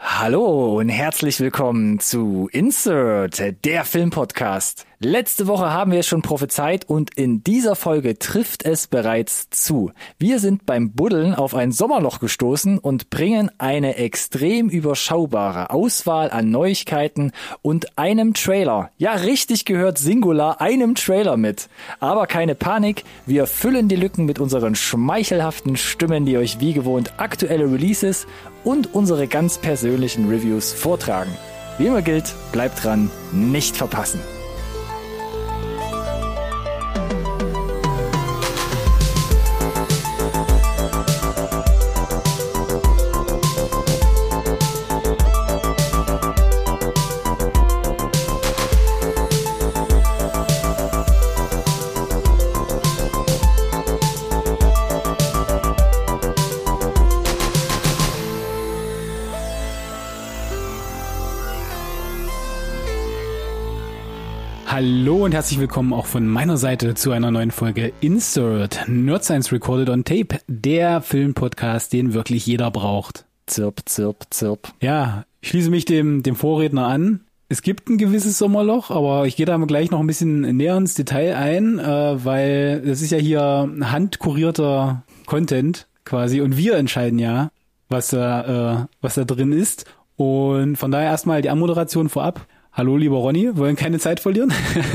Hallo und herzlich willkommen zu Insert, der Filmpodcast. Letzte Woche haben wir es schon prophezeit und in dieser Folge trifft es bereits zu. Wir sind beim Buddeln auf ein Sommerloch gestoßen und bringen eine extrem überschaubare Auswahl an Neuigkeiten und einem Trailer. Ja, richtig gehört Singular, einem Trailer mit. Aber keine Panik, wir füllen die Lücken mit unseren schmeichelhaften Stimmen, die euch wie gewohnt aktuelle Releases und unsere ganz persönlichen Reviews vortragen. Wie immer gilt, bleibt dran, nicht verpassen. Hallo und herzlich willkommen auch von meiner Seite zu einer neuen Folge Insert Nerd Science Recorded on Tape, der Filmpodcast, den wirklich jeder braucht. Zirp, zirp, zirp. Ja, ich schließe mich dem, dem Vorredner an. Es gibt ein gewisses Sommerloch, aber ich gehe da gleich noch ein bisschen näher ins Detail ein, äh, weil das ist ja hier handkurierter Content quasi und wir entscheiden ja, was da, äh, was da drin ist. Und von daher erstmal die Anmoderation vorab. Hallo, lieber Ronny, wollen keine Zeit verlieren.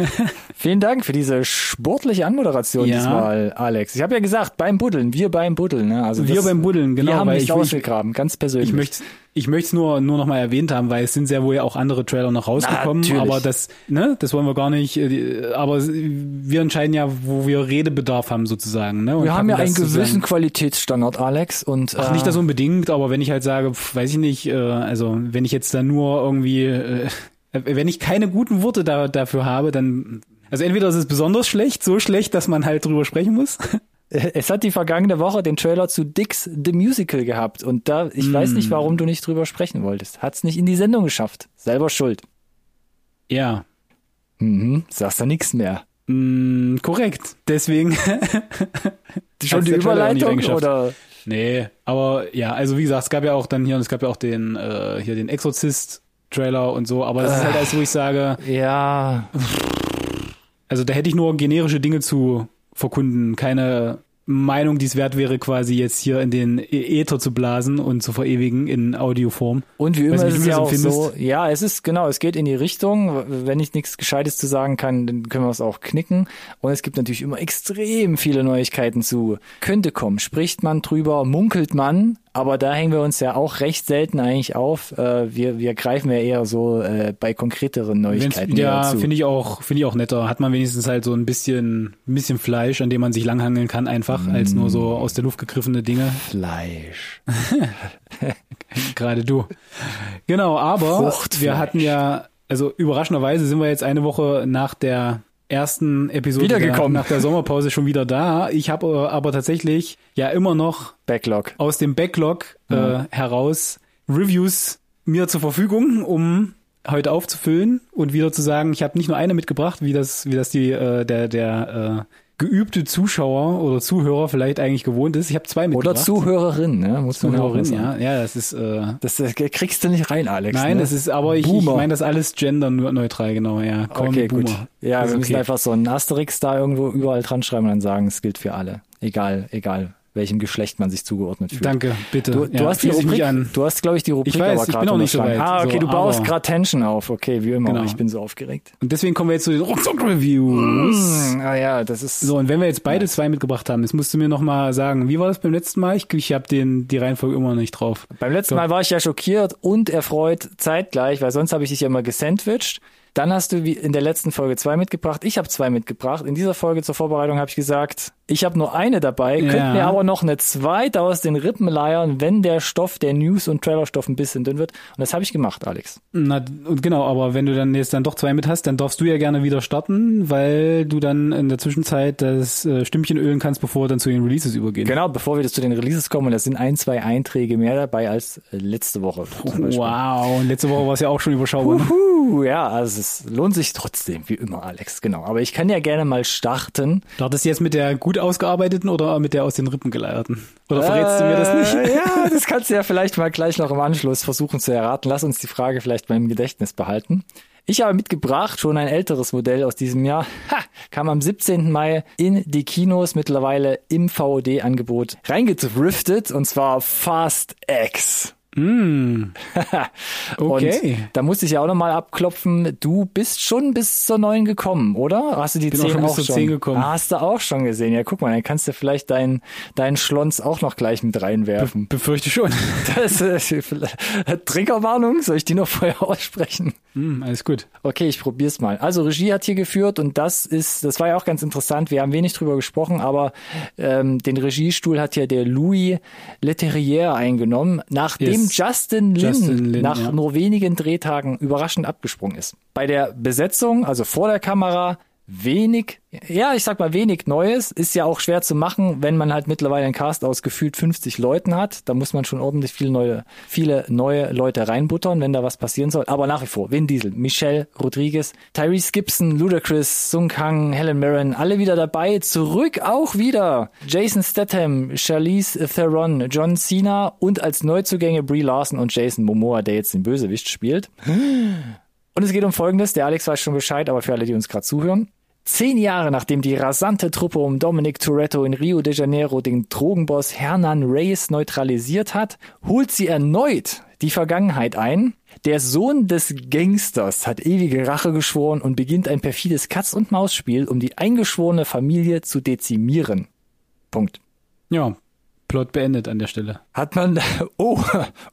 Vielen Dank für diese sportliche Anmoderation Ja. diesmal, Alex. Ich habe ja gesagt, beim Buddeln, wir beim Buddeln. Ne? Also Wir das, beim Buddeln, genau, Wir haben weil nicht ich- ausgegraben, ganz persönlich. Ich möchte ich möchte es nur nur noch mal erwähnt haben, weil es sind sehr wohl ja auch andere Trailer noch rausgekommen, Natürlich. aber das ne, das wollen wir gar nicht, äh, aber wir entscheiden ja, wo wir Redebedarf haben sozusagen, ne? und wir haben ja einen gewissen Qualitätsstandard, Alex. Und, Ach, äh, nicht das unbedingt, aber wenn ich halt sage, pf, weiß ich nicht, äh, also wenn ich jetzt da nur irgendwie, äh, wenn ich keine guten Worte da, dafür habe, dann, also entweder ist es besonders schlecht, so schlecht, dass man halt drüber sprechen muss. Es hat die vergangene Woche den Trailer zu Dix The Musical gehabt. Und da, ich weiß Mm. nicht, warum du nicht drüber sprechen wolltest. Hat's nicht in die Sendung geschafft. Selber schuld. Ja, Mhm, sagst du nichts mehr. mm, korrekt. Deswegen Schon die Überleitung oder? Nee, aber ja, also wie gesagt, es gab ja auch dann hier, und es gab ja auch den, äh, hier den Exorzist-Trailer und so, aber das ist halt alles, wo ich sage, Ja, also da hätte ich nur generische Dinge zu verkunden, keine Meinung, die es wert wäre, quasi jetzt hier in den Ä- Äther zu blasen und zu verewigen in Audioform. Und wie Weiß immer ist es ja auch so, ja, es ist genau, es geht in die Richtung. Wenn ich nichts Gescheites zu sagen kann, dann können wir es auch knicken. Und es gibt natürlich immer extrem viele Neuigkeiten zu. Könnte kommen, spricht man drüber, munkelt man, aber da hängen wir uns ja auch recht selten eigentlich auf. Äh, Wir, wir greifen ja eher so äh, bei konkreteren Neuigkeiten ja, finde ich auch, finde ich auch netter. Hat man wenigstens halt so ein bisschen, ein bisschen Fleisch, an dem man sich langhangeln kann, einfach, als nur so aus der Luft gegriffene Dinge. Fleisch. Gerade du. Genau, aber wir hatten ja, also überraschenderweise sind wir jetzt eine Woche nach der ersten Episode Wiedergekommen. Der, nach der Sommerpause schon wieder da. Ich habe äh, aber tatsächlich ja immer noch Backlog. aus dem Backlog äh, heraus Reviews mir zur Verfügung, um heute aufzufüllen und wieder zu sagen, ich habe nicht nur eine mitgebracht, wie das, wie das die äh, der der äh, geübte Zuschauer oder Zuhörer vielleicht eigentlich gewohnt ist. Ich habe zwei mitgebracht. Oder Zuhörerin, muss man ja auch Zuhörerin, ja, ja, das ist äh, Das äh, kriegst du nicht rein, Alex. Nein, ne? das ist, aber ich, ich meine das alles genderneutral, genau, ja. Call Okay, me Boomer. gut. Ja, Ist wir müssen okay. einfach so einen Asterix da irgendwo überall dran schreiben und dann sagen, es gilt für alle. Egal, egal, welchem Geschlecht man sich zugeordnet fühlt. Danke, bitte. Du, du ja, hast die Rubrik, an. du hast, glaube ich, die Rubrik Ich weiß, aber ich bin auch nicht so weit, Ah, okay, so, du baust gerade Tension auf. Okay, wie immer. Genau. Ich bin so aufgeregt. Und deswegen kommen wir jetzt zu den Rucksack-Reviews. Hm, ah ja, das ist So, und wenn wir jetzt beide zwei mitgebracht haben, jetzt musst du mir noch mal sagen, wie war das beim letzten Mal? Ich, ich habe den die Reihenfolge immer noch nicht drauf. Beim letzten Mal war ich ja schockiert und erfreut zeitgleich, weil sonst habe ich dich ja immer gesandwiched. Dann hast du wie in der letzten Folge zwei mitgebracht. Ich habe zwei mitgebracht. In dieser Folge zur Vorbereitung habe ich gesagt, ich habe nur eine dabei, Ja. könnte mir aber noch eine zweite aus den Rippen leiern, wenn der Stoff, der News- und Trailerstoff ein bisschen dünn wird. Und das habe ich gemacht, Alex. Na, und genau, aber wenn du dann jetzt dann doch zwei mit hast, dann darfst du ja gerne wieder starten, weil du dann in der Zwischenzeit das äh, Stimmchen ölen kannst, bevor wir dann zu den Releases übergehen. Genau, bevor wir zu den Releases kommen, und da sind ein, zwei Einträge mehr dabei als äh, letzte Woche. Wow, und letzte Woche war es ja auch schon überschaubar. ne? Puh, ja, also es lohnt sich trotzdem, wie immer, Alex, genau. Aber ich kann ja gerne mal starten. Startest jetzt mit der gut ausgearbeiteten oder mit der aus den Rippen geleierten? Oder verrätst äh, du mir das nicht? Äh, ja, das kannst du ja vielleicht mal gleich noch im Anschluss versuchen zu erraten. Lass uns die Frage vielleicht mal im Gedächtnis behalten. Ich habe mitgebracht schon ein älteres Modell aus diesem Jahr. Ha, kam am 17. Mai in die Kinos, mittlerweile im VOD-Angebot reingedriftet und zwar Fast X. Mm. okay. Und da musste ich ja auch nochmal abklopfen. Du bist schon bis zur neuen gekommen, oder? Hast du die Bin 10 auch schon auch bis zur schon? 10 gekommen. Ah, hast du auch schon gesehen. Ja, guck mal, dann kannst du vielleicht deinen deinen Schlons auch noch gleich mit reinwerfen. Be befürchte schon. Das äh, Triggerwarnung, soll ich die noch vorher aussprechen? Mm, alles gut. Okay, ich probier's mal. Also Regie hat hier geführt und das ist, das war ja auch ganz interessant. Wir haben wenig drüber gesprochen, aber ähm, den Regiestuhl hat ja der Louis Leterrier eingenommen, nachdem Yes. Justin Lin, Justin Lin, nach ja. nur wenigen Drehtagen überraschend abgesprungen ist. Bei der Besetzung, also vor der Kamera, wenig, ja, ich sag mal wenig Neues, ist ja auch schwer zu machen, wenn man halt mittlerweile einen Cast aus gefühlt 50 Leuten hat. Da muss man schon ordentlich viele neue, viele neue Leute reinbuttern, wenn da was passieren soll. Aber nach wie vor, Vin Diesel, Michelle Rodriguez, Tyrese Gibson, Ludacris, Sung Kang, Helen Mirren, alle wieder dabei. Zurück auch wieder Jason Statham, Charlize Theron, John Cena und als Neuzugänge Brie Larson und Jason Momoa, der jetzt den Bösewicht spielt. Und es geht um Folgendes, der Alex weiß schon Bescheid, aber für alle, die uns gerade zuhören. Zehn Jahre nachdem die rasante Truppe um Dominic Toretto in Rio de Janeiro den Drogenboss Hernan Reyes neutralisiert hat, holt sie erneut die Vergangenheit ein. Der Sohn des Gangsters hat ewige Rache geschworen und beginnt ein perfides Katz-und-Maus-Spiel, um die eingeschworene Familie zu dezimieren. Punkt. Ja, Plot beendet an der Stelle. Hat man, oh,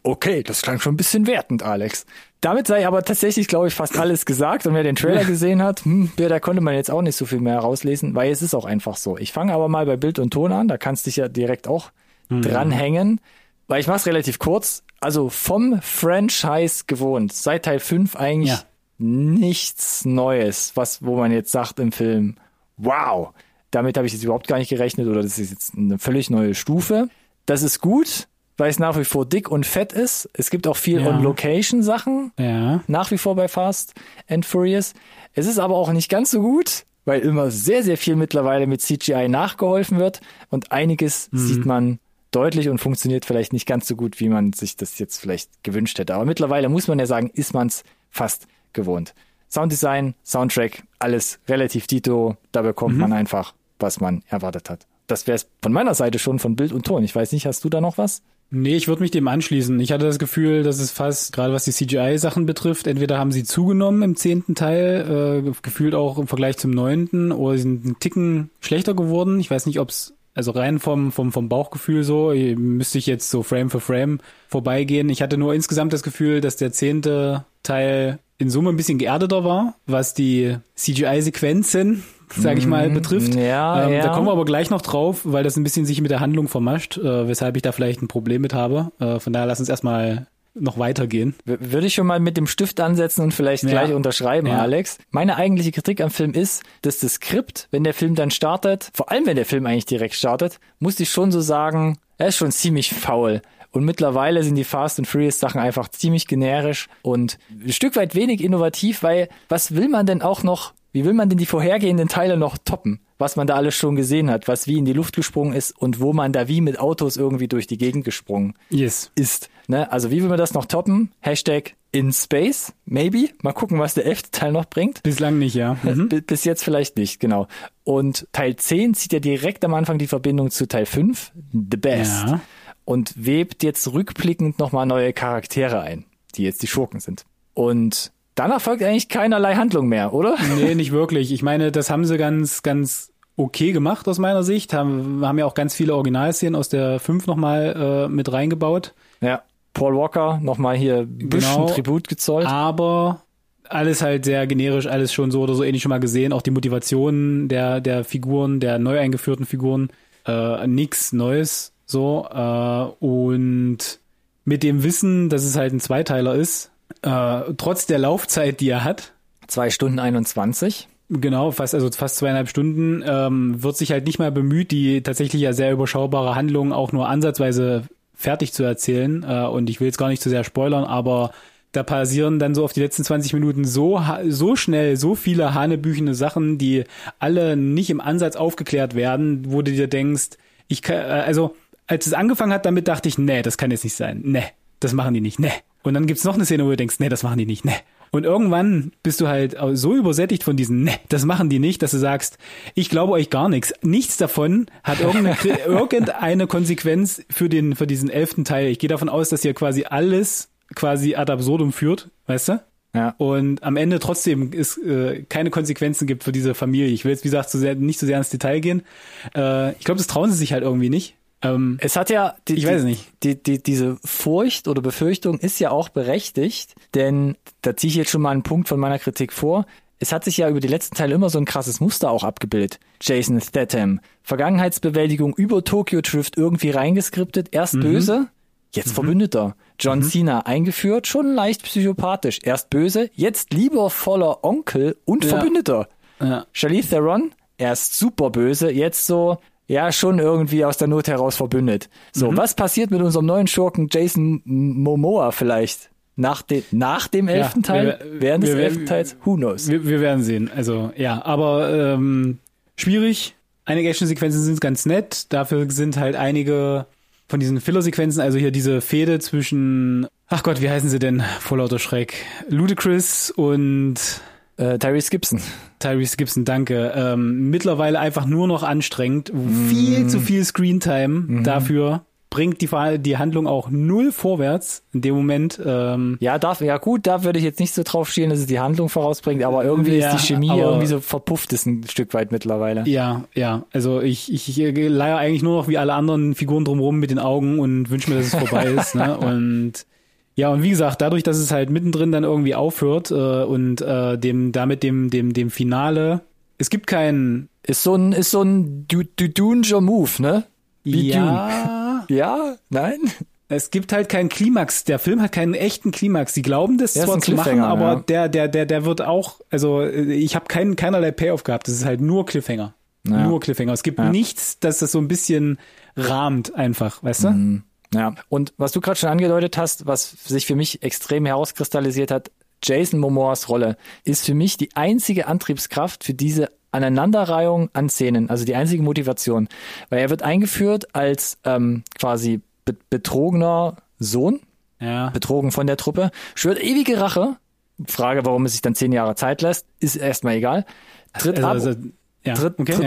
okay, das klang schon ein bisschen wertend, Alex. Damit sei aber tatsächlich, glaube ich, fast alles gesagt. Und wer den Trailer gesehen hat, hm, ja, da konnte man jetzt auch nicht so viel mehr herauslesen, weil es ist auch einfach so. Ich fange aber mal bei Bild und Ton an, da kannst du dich ja direkt auch dranhängen, weil ich mache es relativ kurz. Also vom Franchise gewohnt, seit Teil 5 eigentlich Ja. nichts Neues, was, wo man jetzt sagt im Film, wow, damit habe ich jetzt überhaupt gar nicht gerechnet oder das ist jetzt eine völlig neue Stufe. Das ist gut, weil es nach wie vor dick und fett ist. Es gibt auch viel Ja. On-Location-Sachen, Ja. nach wie vor bei Fast and Furious. Es ist aber auch nicht ganz so gut, weil immer sehr, sehr viel mittlerweile mit CGI nachgeholfen wird und einiges sieht man deutlich und funktioniert vielleicht nicht ganz so gut, wie man sich das jetzt vielleicht gewünscht hätte. Aber mittlerweile muss man ja sagen, ist man es fast gewohnt. Sounddesign, Soundtrack, alles relativ dito. Da bekommt man einfach, was man erwartet hat. Das wäre es von meiner Seite schon von Bild und Ton. Ich weiß nicht, hast du da noch was? Nee, ich würde mich dem anschließen. Ich hatte das Gefühl, dass es fast, gerade was die CGI-Sachen betrifft, entweder haben sie zugenommen im zehnten Teil, äh, gefühlt auch im Vergleich zum neunten, oder sie sind einen Ticken schlechter geworden. Ich weiß nicht, ob's also rein vom, vom, vom Bauchgefühl so, eh, müsste ich jetzt so Frame für Frame vorbeigehen. Ich hatte nur insgesamt das Gefühl, dass der zehnte Teil in Summe ein bisschen geerdeter war, was die CGI-Sequenzen, sage ich mal, betrifft. Ja, ähm, ja. Da kommen wir aber gleich noch drauf, weil das ein bisschen sich mit der Handlung vermascht, äh, weshalb ich da vielleicht ein Problem mit habe. Äh, von daher lass uns erstmal noch weitergehen. Würde ich schon mal mit dem Stift ansetzen und vielleicht Ja. gleich unterschreiben, Ja. Alex. Meine eigentliche Kritik am Film ist, dass das Skript, wenn der Film dann startet, vor allem wenn der Film eigentlich direkt startet, muss ich schon so sagen, er ist schon ziemlich faul. Und mittlerweile sind die Fast and Furious Sachen einfach ziemlich generisch und ein Stück weit wenig innovativ, weil was will man denn auch noch, wie will man denn die vorhergehenden Teile noch toppen? Was man da alles schon gesehen hat, was wie in die Luft gesprungen ist und wo man da wie mit Autos irgendwie durch die Gegend gesprungen Yes. ist. Ne? Also wie will man das noch toppen? Hashtag in Space, maybe. Mal gucken, was der elfte Teil noch bringt. Bislang nicht, ja. Mhm. B- Bis jetzt vielleicht nicht, genau. Und Teil 10 zieht ja direkt am Anfang die Verbindung zu Teil 5, The Best. Ja. Und webt jetzt rückblickend nochmal neue Charaktere ein, die jetzt die Schurken sind. Und danach folgt eigentlich keinerlei Handlung mehr, oder? Nee, nicht wirklich. Ich meine, das haben sie ganz, ganz okay gemacht aus meiner Sicht. Haben, haben ja auch ganz viele Originalszenen aus der 5 nochmal äh, mit reingebaut. Ja. Paul Walker nochmal hier ein bisschen Genau. Tribut gezollt. Aber alles halt sehr generisch, alles schon so oder so ähnlich schon mal gesehen. Auch die Motivation der, der Figuren, der neu eingeführten Figuren, äh, nix Neues so. Äh, und mit dem Wissen, dass es halt ein Zweiteiler ist, äh, trotz der Laufzeit, die er hat, Zwei Stunden 21. Genau, fast also fast zweieinhalb Stunden ähm, wird sich halt nicht mal bemüht, die tatsächlich ja sehr überschaubare Handlung auch nur ansatzweise fertig zu erzählen. Äh, und ich will jetzt gar nicht zu sehr spoilern, aber da passieren dann so auf die letzten 20 Minuten so, so schnell so viele hanebüchene Sachen, die alle nicht im Ansatz aufgeklärt werden, wo du dir denkst, ich kann, äh, also, als es angefangen hat, damit dachte ich, nee, das kann jetzt nicht sein. Nee, das machen die nicht. Nee. Und dann gibt's noch eine Szene, wo du denkst, nee, das machen die nicht. Nee. Und irgendwann bist du halt so übersättigt von diesen, ne, das machen die nicht, dass du sagst, ich glaube euch gar nichts. Nichts davon hat irgendeine, irgendeine Konsequenz für den, für diesen elften Teil. Ich gehe davon aus, dass hier quasi alles quasi ad absurdum führt, weißt du? Ja. Und am Ende trotzdem es äh, keine Konsequenzen gibt für diese Familie. Ich will jetzt, wie gesagt, zu sehr, nicht so sehr ins Detail gehen. Äh, ich glaube, das trauen sie sich halt irgendwie nicht. Ähm, es hat ja, die, ich weiß nicht. Die, die, diese Furcht oder Befürchtung ist ja auch berechtigt, denn da ziehe ich jetzt schon mal einen Punkt von meiner Kritik vor. Es hat sich ja über die letzten Teile immer so ein krasses Muster auch abgebildet. Jason Statham, Vergangenheitsbewältigung über Tokyo Drift irgendwie reingeskriptet, erst mhm. böse, jetzt mhm. Verbündeter. John mhm. Cena eingeführt, schon leicht psychopathisch, erst böse, jetzt liebevoller Onkel und ja. Verbündeter. Ja. Charlize Theron, erst super böse, jetzt so, ja schon irgendwie aus der Not heraus verbündet. So, mhm. was passiert mit unserem neuen Schurken Jason Momoa vielleicht? Nach, de nach dem elften ja, Teil? Wir, während des elften Teils? Who knows? Wir, wir, werden sehen. Also, ja, aber ähm, schwierig. Einige Actionsequenzen sind ganz nett. Dafür sind halt einige von diesen Filler-Sequenzen, also hier diese Fehde zwischen, ach Gott, wie heißen sie denn? Vor lauter Schreck. Ludacris und äh, Tyrese Gibson. Tyrese Gibson, danke. Ähm, mittlerweile einfach nur noch anstrengend. Mm. Viel zu viel Screentime mm. dafür. Bringt die, die Handlung auch null vorwärts in dem Moment. Ähm, ja, darf, ja gut, da würde ich jetzt nicht so drauf stehen, dass es die Handlung vorausbringt, aber irgendwie ja, ist die Chemie aber, irgendwie so verpufft ist ein Stück weit mittlerweile. Ja, ja. Also ich, ich, ich leier eigentlich nur noch wie alle anderen Figuren drumherum mit den Augen und wünsche mir, dass es vorbei ist. Ne? Und ja, und wie gesagt, dadurch, dass es halt mittendrin dann irgendwie aufhört äh, und äh, dem damit dem dem dem Finale, es gibt keinen ist so ein ist so ein du du Dunger Move, ne? Wie ja. Dune. Ja, nein. Es gibt halt keinen Klimax. Der Film hat keinen echten Klimax. Sie glauben das der zwar zu machen, aber ja. der der der der wird auch, also ich habe keinen keinerlei Payoff gehabt. Das ist halt nur Cliffhanger. Ja. Nur Cliffhanger. Es gibt ja. nichts, dass das so ein bisschen rahmt einfach, weißt du? Mhm. Ja, und was du gerade schon angedeutet hast, was sich für mich extrem herauskristallisiert hat, Jason Momoas Rolle ist für mich die einzige Antriebskraft für diese Aneinanderreihung an Szenen, also die einzige Motivation. Weil er wird eingeführt als ähm, quasi be betrogener Sohn, ja. betrogen von der Truppe, schwört ewige Rache. Frage, warum es sich dann zehn Jahre Zeit lässt, ist erstmal egal. Tritt also, ab, also, ja, tritt, okay, tritt,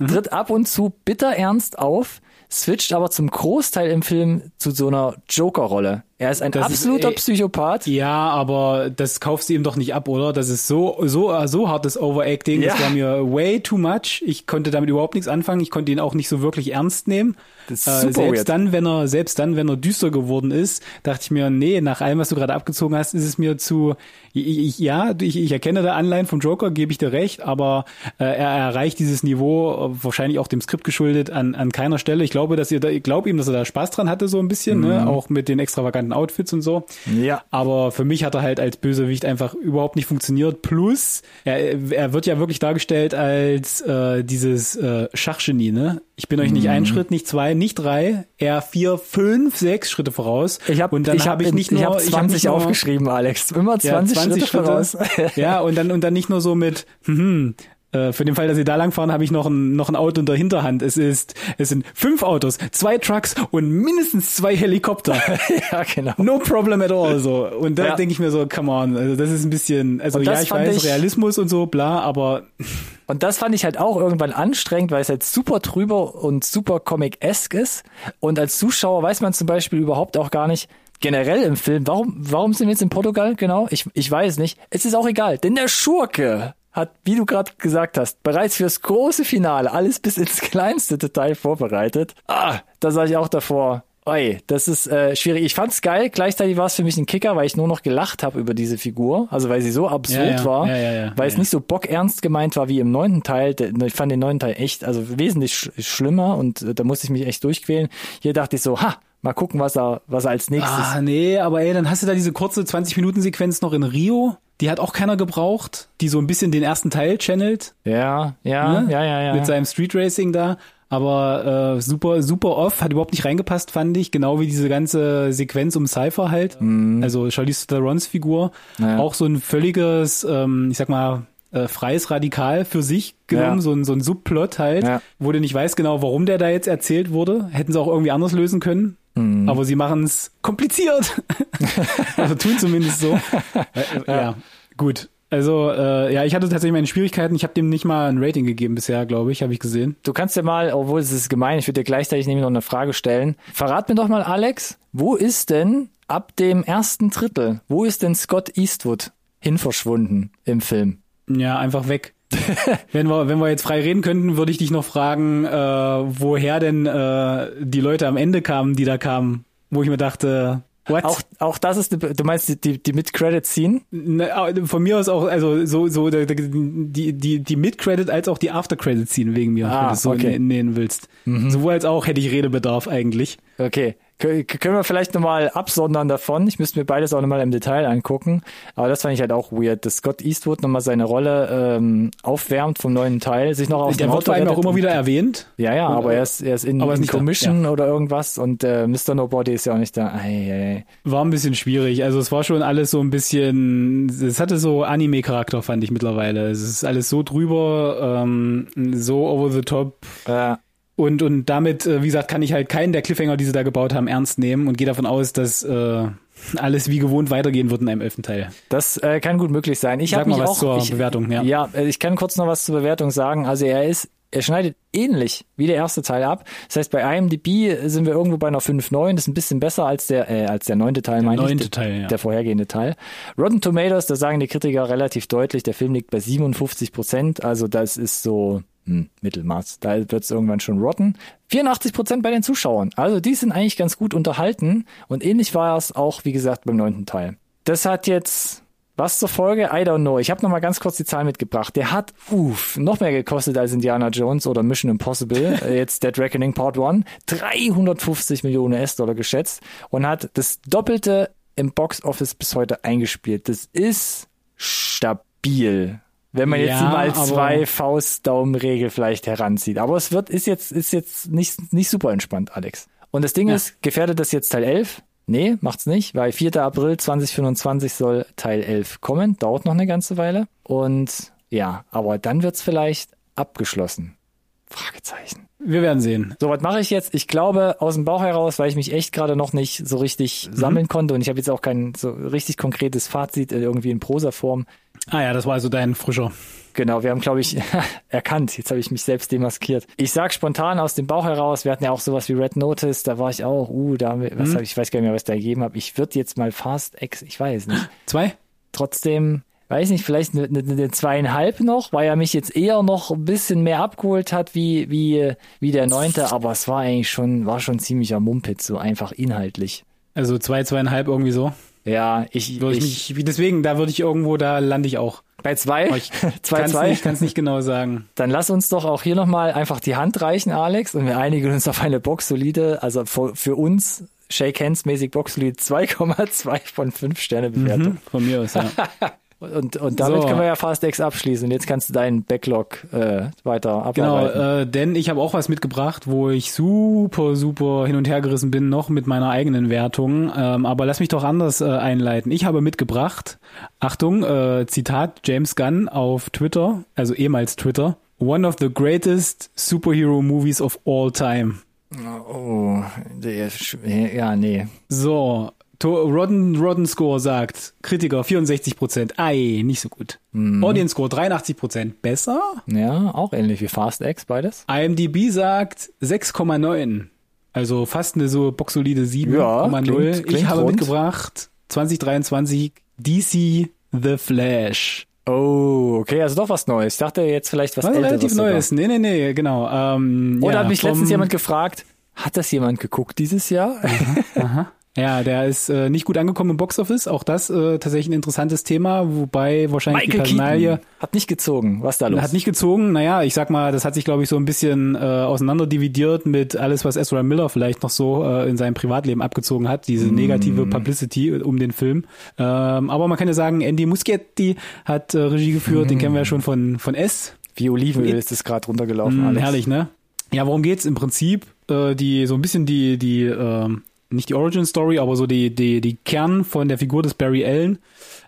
ja. tritt ab und zu bitter ernst auf, switcht aber zum Großteil im Film zu so einer Joker-Rolle. Er ist ein das absoluter ist, Psychopath. Ja, aber das kaufst du ihm doch nicht ab, oder? Das ist so so so hartes Overacting. Ja. Das war mir way too much. Ich konnte damit überhaupt nichts anfangen. Ich konnte ihn auch nicht so wirklich ernst nehmen. Das ist äh, selbst weird. dann, wenn er selbst dann, wenn er düster geworden ist, dachte ich mir, nee, nach allem, was du gerade abgezogen hast, ist es mir zu. Ich, ich, ja, ich, ich erkenne da Anleihen vom Joker, gebe ich dir recht, aber äh, er erreicht dieses Niveau äh, wahrscheinlich auch dem Skript geschuldet an an keiner Stelle. Ich glaube, dass ihr da, ich glaube ihm, dass er da Spaß dran hatte so ein bisschen, ne? mhm. ne? auch mit den extravaganten interessanten Outfits und so. Ja. Aber für mich hat er halt als Bösewicht einfach überhaupt nicht funktioniert. Plus, er, er wird ja wirklich dargestellt als äh, dieses äh, Schachgenie, ne? Ich bin euch nicht mhm. ein Schritt, nicht zwei, nicht drei, eher vier, fünf, sechs Schritte voraus. Ich habe ich hab, ich nicht nur, ich hab 20 ich hab nur, aufgeschrieben, Alex. Immer 20, ja, 20 Schritte, Schritte voraus. ja, und dann und dann nicht nur so mit hm, hm für den Fall, dass sie da langfahren, habe ich noch ein, noch ein Auto in der Hinterhand. Es ist, es sind fünf Autos, zwei Trucks und mindestens zwei Helikopter. ja, genau. No problem at all, so. Und da ja. denke ich mir so, come on, also das ist ein bisschen, also ja, ich weiß, ich, Realismus und so, bla, aber. Und das fand ich halt auch irgendwann anstrengend, weil es halt super drüber und super Comic-esque ist. Und als Zuschauer weiß man zum Beispiel überhaupt auch gar nicht, generell im Film, warum, warum sind wir jetzt in Portugal? Genau, ich, ich weiß nicht. Es ist auch egal, denn der Schurke hat, wie du gerade gesagt hast, bereits fürs große Finale alles bis ins kleinste Detail vorbereitet. Ah, da sah ich auch davor. Oi, das ist äh, schwierig. Ich fand's geil. Gleichzeitig war es für mich ein Kicker, weil ich nur noch gelacht habe über diese Figur. Also weil sie so absurd ja, ja. war, ja, weil es nicht so bockernst gemeint war wie im neunten Teil. Ich fand den neunten Teil echt, also wesentlich sch schlimmer und äh, da musste ich mich echt durchquälen. Hier dachte ich so, ha, mal gucken, was er, was er als nächstes. Ah, nee, aber ey, dann hast du da diese kurze 20 Minuten Sequenz noch in Rio die hat auch keiner gebraucht, die so ein bisschen den ersten Teil channelt. Ja, ja, ne? ja, ja, ja. Mit seinem Street Racing da. aber äh, super, super off, hat überhaupt nicht reingepasst, fand ich, genau wie diese ganze Sequenz um Cypher halt, Mhm. also Charlize Therons Figur, Naja. auch so ein völliges, ähm, ich sag mal, äh, freies Radikal für sich genommen, Ja. so ein, so ein Subplot halt, Ja. wo du nicht weißt genau, warum der da jetzt erzählt wurde. Hätten sie auch irgendwie anders lösen können. Mhm. Aber sie machen es kompliziert. also tun zumindest so. Äh, äh, ja. gut. Also, äh, ja, ich hatte tatsächlich meine Schwierigkeiten. Ich habe dem nicht mal ein Rating gegeben bisher, glaube ich, habe ich gesehen. Du kannst dir mal, obwohl es ist gemein, ich würde dir gleichzeitig nämlich noch eine Frage stellen. Verrat mir doch mal, Alex, wo ist denn ab dem ersten Drittel, wo ist denn Scott Eastwood hin verschwunden im Film? Ja, einfach weg. wenn wir wenn wir jetzt frei reden könnten, würde ich dich noch fragen, äh, woher denn äh, die Leute am Ende kamen, die da kamen, wo ich mir dachte, what? Auch, auch das ist, du meinst die, die, Mid-Credit-Scene? Ne, von mir aus auch, also so, so die, die, die Mid-Credit als auch die After-Credit-Scene wegen mir, Ah, wenn du es so okay. nähen willst. Sowohl als auch hätte ich Redebedarf eigentlich. Okay. Kö- Können wir vielleicht nochmal absondern davon? Ich müsste mir beides auch nochmal im Detail angucken. Aber das fand ich halt auch weird, dass Scott Eastwood nochmal seine Rolle ähm, aufwärmt vom neuen Teil, sich noch auf Der wird allem auch immer wieder erwähnt. Ja, ja, Und, aber er ist, er ist in, aber ist in da, Commission oder irgendwas und äh, Mr. Nobody ist ja auch nicht da. Ei, ei, ei. War ein bisschen schwierig. Also es war schon alles so ein bisschen, es hatte so Anime-Charakter, fand ich mittlerweile. Es ist alles so drüber, ähm, so over the top. Äh, Und, und damit, äh, wie gesagt, kann ich halt keinen der Cliffhanger, die sie da gebaut haben, ernst nehmen und gehe davon aus, dass äh, alles wie gewohnt weitergehen wird in einem elften Teil. Das äh, kann gut möglich sein. Ich Sag habe mal mich was auch zur ich, Bewertung, ja. Ja, äh, ich kann kurz noch was zur Bewertung sagen. Also er ist, er schneidet ähnlich wie der erste Teil ab. Das heißt, bei IMDb sind wir irgendwo bei einer 5,9. Das ist ein bisschen besser als der äh, als der neunte Teil, meine neunte ich. Teil, ja. Der vorhergehende Teil. Rotten Tomatoes, da sagen die Kritiker relativ deutlich, der Film liegt bei 57 Prozent. Also das ist so hm, Mittelmaß. Da wird es irgendwann schon rotten. 84 Prozent bei den Zuschauern. Also die sind eigentlich ganz gut unterhalten. Und ähnlich war es auch, wie gesagt, beim neunten Teil. Das hat jetzt was zur Folge? I don't know. Ich habe noch mal ganz kurz die Zahl mitgebracht. Der hat, uff, noch mehr gekostet als Indiana Jones oder Mission Impossible. Äh, Jetzt Dead Reckoning Part 1. 350 Millionen US-Dollar geschätzt und hat das Doppelte im Box Office bis heute eingespielt. Das ist stabil. Wenn man jetzt Ja, mal zwei Faustdaumenregel vielleicht heranzieht. Aber es wird, ist jetzt, ist jetzt nicht, nicht super entspannt, Alex. Und das Ding Ja. ist, gefährdet das jetzt Teil 11? Nee, macht's nicht, weil 4. April 2025 soll Teil 11 kommen. Dauert noch eine ganze Weile. Und ja, aber dann wird's vielleicht abgeschlossen. Fragezeichen. Wir werden sehen. So, was mache ich jetzt? Ich glaube aus dem Bauch heraus, weil ich mich echt gerade noch nicht so richtig sammeln konnte und ich habe jetzt auch kein so richtig konkretes Fazit äh, irgendwie in Prosaform. Ah ja, das war also dein frischer. Genau, wir haben, glaube ich, erkannt. Jetzt habe ich mich selbst demaskiert. Ich sag spontan aus dem Bauch heraus, wir hatten ja auch sowas wie Red Notice, da war ich auch, uh, da haben wir, was hab ich, ich weiß gar nicht mehr, was ich da gegeben habe. Ich würde jetzt mal Fast X, ich weiß nicht. Zwei? Trotzdem, weiß nicht, vielleicht eine, eine, eine zweieinhalb noch, weil er mich jetzt eher noch ein bisschen mehr abgeholt hat wie, wie, wie der neunte, aber es war eigentlich schon, war schon ziemlicher Mumpitz, so einfach inhaltlich. Also zwei, zweieinhalb irgendwie so. Ja, ich, Würde ich, ich, mich, deswegen, da würde ich irgendwo, da lande ich auch. bei zwei, Ich zwei, kann's zwei. nicht, kann's nicht genau sagen. Dann lass uns doch auch hier nochmal einfach die Hand reichen, Alex, und wir einigen uns auf eine Boxsolide, also für, für uns Shake Hands mäßig Boxsolide 2,2 von 5 Sterne Bewertung. Mhm, von mir aus, ja. Und, und damit So. können wir ja Fast X abschließen. Und jetzt kannst du deinen Backlog äh, weiter Genau, abarbeiten. äh, denn ich habe auch was mitgebracht, wo ich super, super hin und her gerissen bin, noch mit meiner eigenen Wertung. Ähm, aber lass mich doch anders äh, einleiten. Ich habe mitgebracht, Achtung, äh, Zitat James Gunn auf Twitter, also ehemals Twitter, One of the greatest superhero movies of all time. Oh, der, ja, nee. So, Rodden, Rodden Score sagt, Kritiker 64%, ei, nicht so gut. Audience Score 83%, besser. Ja, auch ähnlich wie Fast X, beides. IMDb sagt 6,9. Also fast eine so boxsolide 7,0. Ja, ich habe rund. mitgebracht 2023 DC The Flash. Oh, okay, also doch was Neues. Ich dachte jetzt vielleicht was, Was Älteres relativ sogar. Neues. Nee, nee, nee, genau. Ähm, Oder ja, hat mich letztens jemand gefragt, hat das jemand geguckt dieses Jahr? Ja, der ist äh, nicht gut angekommen im Boxoffice. Auch das äh, tatsächlich ein interessantes Thema, wobei wahrscheinlich die Michael Personalie Keaton hat nicht gezogen. Was da los? Hat nicht gezogen, naja, ich sag mal, das hat sich, glaube ich, so ein bisschen äh, auseinanderdividiert mit alles, was Ezra Miller vielleicht noch so äh, in seinem Privatleben abgezogen hat, diese negative Publicity um den Film. Ähm, aber man kann ja sagen, Andy Muschietti hat äh, Regie geführt, den kennen wir ja schon von, von S. Wie Olivenöl ist es gerade runtergelaufen, Mm, herrlich, ne? ja, worum geht's im Prinzip? Äh, die so ein bisschen die die äh, nicht die Origin Story, aber so die die die Kern von der Figur des Barry Allen,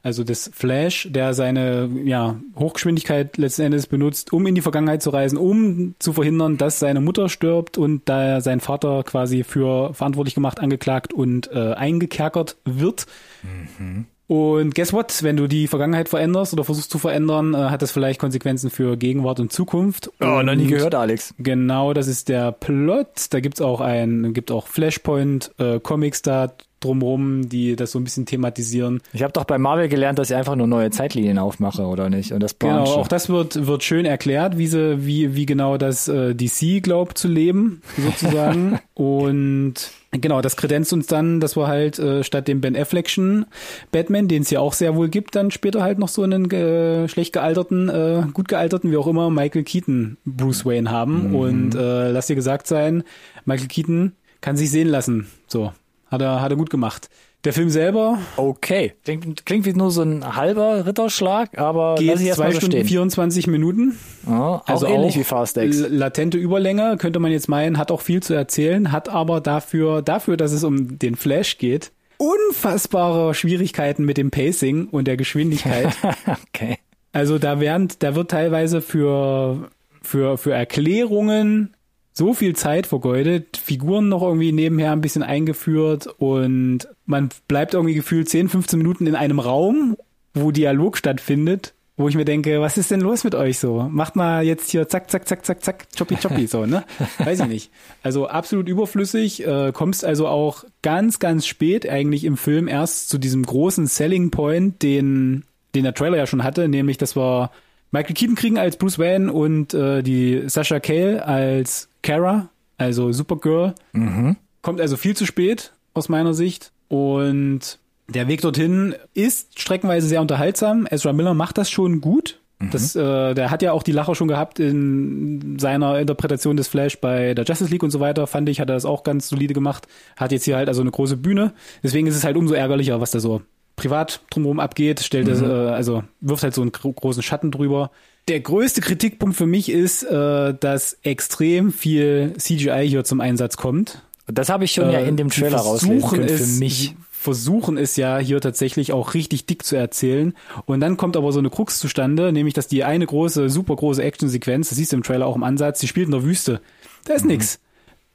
also des Flash, der seine ja Hochgeschwindigkeit letzten Endes benutzt, um in die Vergangenheit zu reisen, um zu verhindern, dass seine Mutter stirbt und da sein Vater quasi für verantwortlich gemacht, angeklagt und äh, eingekerkert wird. Mhm. Und guess what? Wenn du die Vergangenheit veränderst oder versuchst zu verändern, äh, hat das vielleicht Konsequenzen für Gegenwart und Zukunft. Oh, noch nie gehört, Alex. Genau, das ist der Plot. Da gibt's auch ein, gibt auch Flashpoint äh, Comics da drumrum, die das so ein bisschen thematisieren. Ich habe doch bei Marvel gelernt, dass ich einfach nur neue Zeitlinien aufmache, oder nicht? Und das Genau, auch das wird wird schön erklärt, wie sie, wie wie genau das äh, DC glaubt zu leben, sozusagen. und Genau, das kredenzt uns dann, dass wir halt äh, statt dem Ben Affleckschen Batman, den es ja auch sehr wohl gibt, dann später halt noch so einen äh, schlecht gealterten, äh, gut gealterten, wie auch immer, Michael Keaton Bruce Wayne haben. Mhm. Und äh, lass dir gesagt sein, Michael Keaton kann sich sehen lassen. So, hat er, hat er gut gemacht. Der Film selber. Okay. Klingt, klingt wie nur so ein halber Ritterschlag, aber geht lass ich zwei Stunden stehen. 24 Minuten. Ja, also auch ähnlich auch wie Fast X. Latente Überlänge, könnte man jetzt meinen, hat auch viel zu erzählen, hat aber dafür, dafür, dass es um den Flash geht, unfassbare Schwierigkeiten mit dem Pacing und der Geschwindigkeit. okay. Also da werden, da wird teilweise für, für, für Erklärungen so viel Zeit vergeudet, Figuren noch irgendwie nebenher ein bisschen eingeführt und man bleibt irgendwie gefühlt 10, 15 Minuten in einem Raum, wo Dialog stattfindet, wo ich mir denke, was ist denn los mit euch so? Macht mal jetzt hier zack, zack, zack, zack, zack, choppi, choppi, so, ne? Weiß ich nicht. Also absolut überflüssig, äh, kommst also auch ganz, ganz spät eigentlich im Film erst zu diesem großen Selling Point, den, den der Trailer ja schon hatte, nämlich, dass wir Michael Keaton kriegen als Bruce Wayne und äh, die Sasha Cale als Kara, also Supergirl. Mhm. Kommt also viel zu spät aus meiner Sicht. Und der Weg dorthin ist streckenweise sehr unterhaltsam. Ezra Miller macht das schon gut. Mhm. Das, äh, der hat ja auch die Lacher schon gehabt in seiner Interpretation des Flash bei der Justice League und so weiter, fand ich, hat er das auch ganz solide gemacht. Hat jetzt hier halt also eine große Bühne. Deswegen ist es halt umso ärgerlicher, was da so privat drumherum abgeht, stellt mhm. das, äh, also wirft halt so einen großen Schatten drüber. Der größte Kritikpunkt für mich ist, äh, dass extrem viel CGI hier zum Einsatz kommt. Das habe ich schon äh, ja in dem Trailer rauslesen können für mich. Versuchen es ja hier tatsächlich auch richtig dick zu erzählen. Und dann kommt aber so eine Krux zustande, nämlich dass die eine große, super große Actionsequenz, das siehst du im Trailer auch im Ansatz, die spielt in der Wüste. Da ist mhm. nix.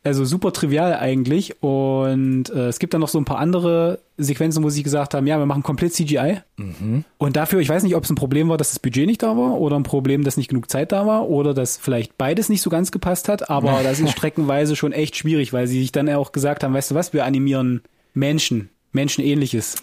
Also super trivial eigentlich. Und äh, es gibt dann noch so ein paar andere Sequenzen, wo sie gesagt haben, ja, wir machen komplett CGI. Mhm. Und dafür, ich weiß nicht, ob es ein Problem war, dass das Budget nicht da war oder ein Problem, dass nicht genug Zeit da war oder dass vielleicht beides nicht so ganz gepasst hat. Aber das ist streckenweise schon echt schwierig, weil sie sich dann auch gesagt haben, weißt du was, wir animieren Menschen, Menschenähnliches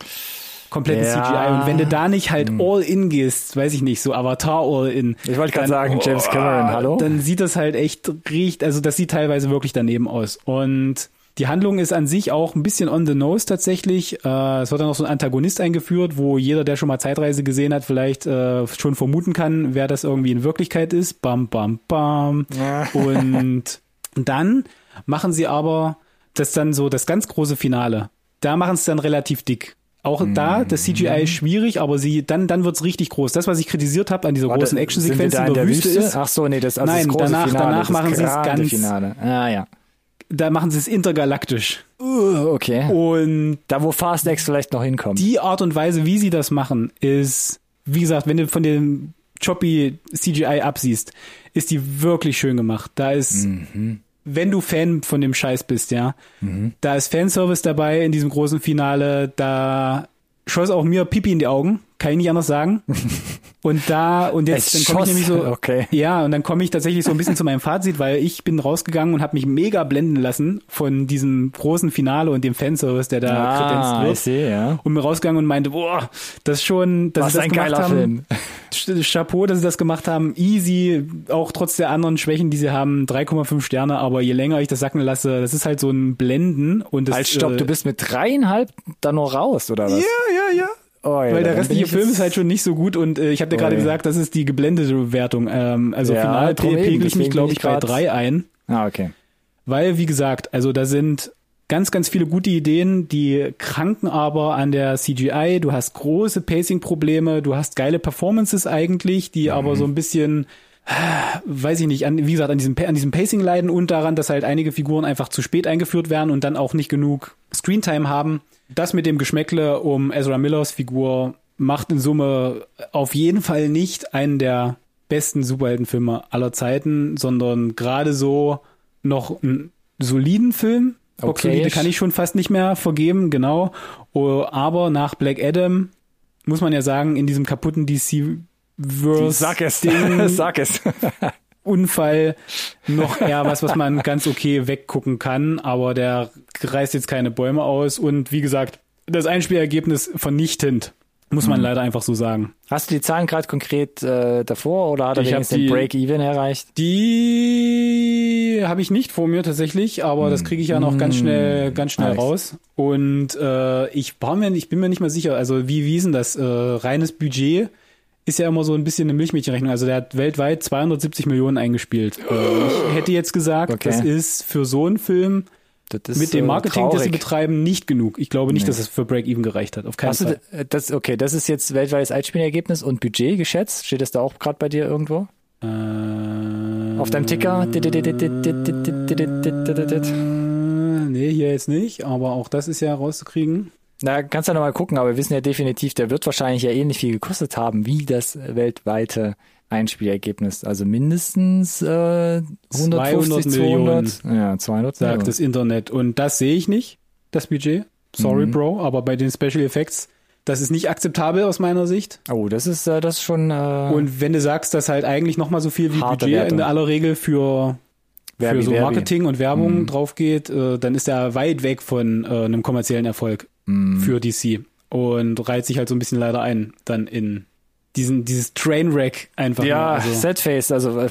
kompletten ja. CGI. Und wenn du da nicht halt hm. all in gehst, weiß ich nicht, so Avatar all in. Ich wollte gerade sagen, James Cameron, oh, hallo? Dann sieht das halt echt riecht, also das sieht teilweise wirklich daneben aus. Und die Handlung ist an sich auch ein bisschen on the nose tatsächlich. Äh, es wird dann noch so ein Antagonist eingeführt, wo jeder, der schon mal Zeitreise gesehen hat, vielleicht äh, schon vermuten kann, wer das irgendwie in Wirklichkeit ist. Bam, bam, bam. Ja. Und dann machen sie aber das dann so das ganz große Finale. Da machen es dann relativ dick. Auch mhm. da, das CGI ist schwierig, aber sie, dann, dann wird's richtig groß. Das, was ich kritisiert habe an dieser Warte, großen Actionsequenz in der, der Wüste, Wüste, ist. Ach so, nee, das, also nein, das danach, Finale, danach machen sie es ganz. Finale. Ah, ja. Da machen sie es intergalaktisch. Uh, okay. Und da, wo Fast X vielleicht noch hinkommt. Die Art und Weise, wie sie das machen, ist, wie gesagt, wenn du von dem choppy CGI absiehst, ist die wirklich schön gemacht. Da ist, mhm wenn du Fan von dem Scheiß bist, ja, mhm. da ist Fanservice dabei in diesem großen Finale, da schoss auch mir Pipi in die Augen, kann ich nicht anders sagen. Und da, und jetzt, dann komme ich nämlich so, okay. ja, und dann komme ich tatsächlich so ein bisschen zu meinem Fazit, weil ich bin rausgegangen und habe mich mega blenden lassen von diesem großen Finale und dem Fanservice, der da ah, kredenzt wird. See, ja. Und mir rausgegangen und meinte, boah, das ist schon, dass Was sie das ein gemacht geiler haben. Film. Chapeau, dass sie das gemacht haben. Easy, auch trotz der anderen Schwächen, die sie haben, 3,5 Sterne, aber je länger ich das sacken lasse, das ist halt so ein Blenden und das. Halt, stopp, äh, du bist mit dreieinhalb dann noch raus, oder was? Ja, ja, ja. Oh, ja, Weil der restliche Film ist halt schon nicht so gut und äh, ich habe dir oh, gerade ja. gesagt, das ist die geblendete Wertung. Ähm, also ja, final pegel ich mich, glaube ich, bei drei ein. Ah, okay. Weil, wie gesagt, also da sind ganz, ganz viele gute Ideen, die kranken aber an der CGI. Du hast große Pacing-Probleme, du hast geile Performances eigentlich, die mhm. aber so ein bisschen weiß ich nicht, an, wie gesagt, an diesem, an diesem Pacing leiden und daran, dass halt einige Figuren einfach zu spät eingeführt werden und dann auch nicht genug Screentime haben. Das mit dem Geschmäckle um Ezra Millers Figur macht in Summe auf jeden Fall nicht einen der besten Superheldenfilme aller Zeiten, sondern gerade so noch einen soliden Film. Okay. Solide kann ich schon fast nicht mehr vergeben, genau. Oh, aber nach Black Adam muss man ja sagen, in diesem kaputten DC Verse Sag es. Ding, Sag es. Unfall noch eher was, was man ganz okay weggucken kann, aber der reißt jetzt keine Bäume aus und wie gesagt, das Einspielergebnis vernichtend. Muss man mhm. leider einfach so sagen. Hast du die Zahlen gerade konkret äh, davor oder hat er ich wenigstens den Break-Even erreicht? Die habe ich nicht vor mir tatsächlich, aber mhm. das kriege ich ja noch ganz schnell, ganz schnell Alex. raus. Und äh, ich, war mir, ich bin mir nicht mehr sicher, also wie wiesen das? Äh, reines Budget ist ja immer so ein bisschen eine Milchmädchenrechnung. Also der hat weltweit 270 Millionen eingespielt. Äh, ich hätte jetzt gesagt, okay. das ist für so einen Film mit dem äh, Marketing, traurig. das sie betreiben, nicht genug. Ich glaube nicht, nee. dass es für Break-Even gereicht hat. Auf keinen Hast Fall. Du, das, okay, das ist jetzt weltweites Einspielergebnis und Budget geschätzt. Steht das da auch gerade bei dir irgendwo? Äh, Auf deinem Ticker? Nee, hier jetzt nicht, aber auch das ist ja rauszukriegen. Na, kannst du ja nochmal gucken, aber wir wissen ja definitiv, der wird wahrscheinlich ja ähnlich viel gekostet haben wie das weltweite Einspielergebnis. Also mindestens äh, 150, 200 Millionen. Ja, 200 sagt Millionen. das Internet. Und das sehe ich nicht, das Budget. Sorry, mhm. Bro, aber bei den Special Effects, das ist nicht akzeptabel aus meiner Sicht. Oh, das ist äh, das ist schon. Äh, Und wenn du sagst, dass halt eigentlich noch mal so viel wie Budget Wertung. in aller Regel für Werbi, für so Marketing Werbi. und Werbung mhm. drauf geht, äh, dann ist er weit weg von äh, einem kommerziellen Erfolg mhm. für DC und reiht sich halt so ein bisschen leider ein dann in diesen, dieses Trainwreck einfach. Ja, also. Setface, also äh,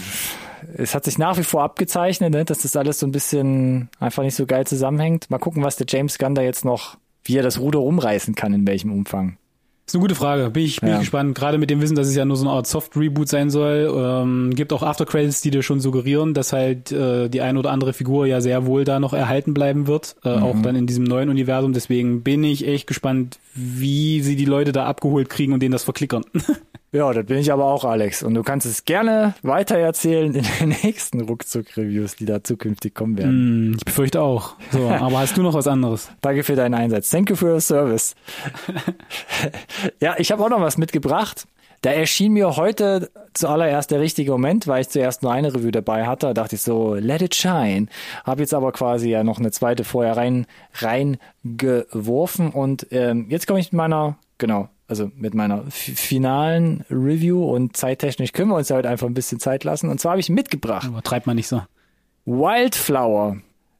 es hat sich nach wie vor abgezeichnet, ne, dass das alles so ein bisschen einfach nicht so geil zusammenhängt. Mal gucken, was der James Gunn da jetzt noch, wie er das Ruder rumreißen kann, in welchem Umfang. Ist eine gute Frage. Bin ich, bin ja. ich gespannt. Gerade mit dem Wissen, dass es ja nur so eine Art Soft-Reboot sein soll. Ähm, gibt auch Aftercredits, die dir schon suggerieren, dass halt äh, die ein oder andere Figur ja sehr wohl da noch erhalten bleiben wird. Äh, mhm. Auch dann in diesem neuen Universum. Deswegen bin ich echt gespannt, wie sie die Leute da abgeholt kriegen und denen das verklickern. Ja, das bin ich aber auch, Alex. Und du kannst es gerne weitererzählen in den nächsten Ruckzuck-Reviews, die da zukünftig kommen werden. Mm, ich befürchte auch. So, aber hast du noch was anderes? Danke für deinen Einsatz. Thank you for your service. ja, ich habe auch noch was mitgebracht. Da erschien mir heute zuallererst der richtige Moment, weil ich zuerst nur eine Review dabei hatte. Da dachte ich so, let it shine. Habe jetzt aber quasi ja noch eine zweite vorher rein reingeworfen und ähm, jetzt komme ich mit meiner genau also mit meiner finalen Review und zeittechnisch können wir uns ja heute einfach ein bisschen Zeit lassen. Und zwar habe ich mitgebracht. Aber treibt man nicht so. Wildflower.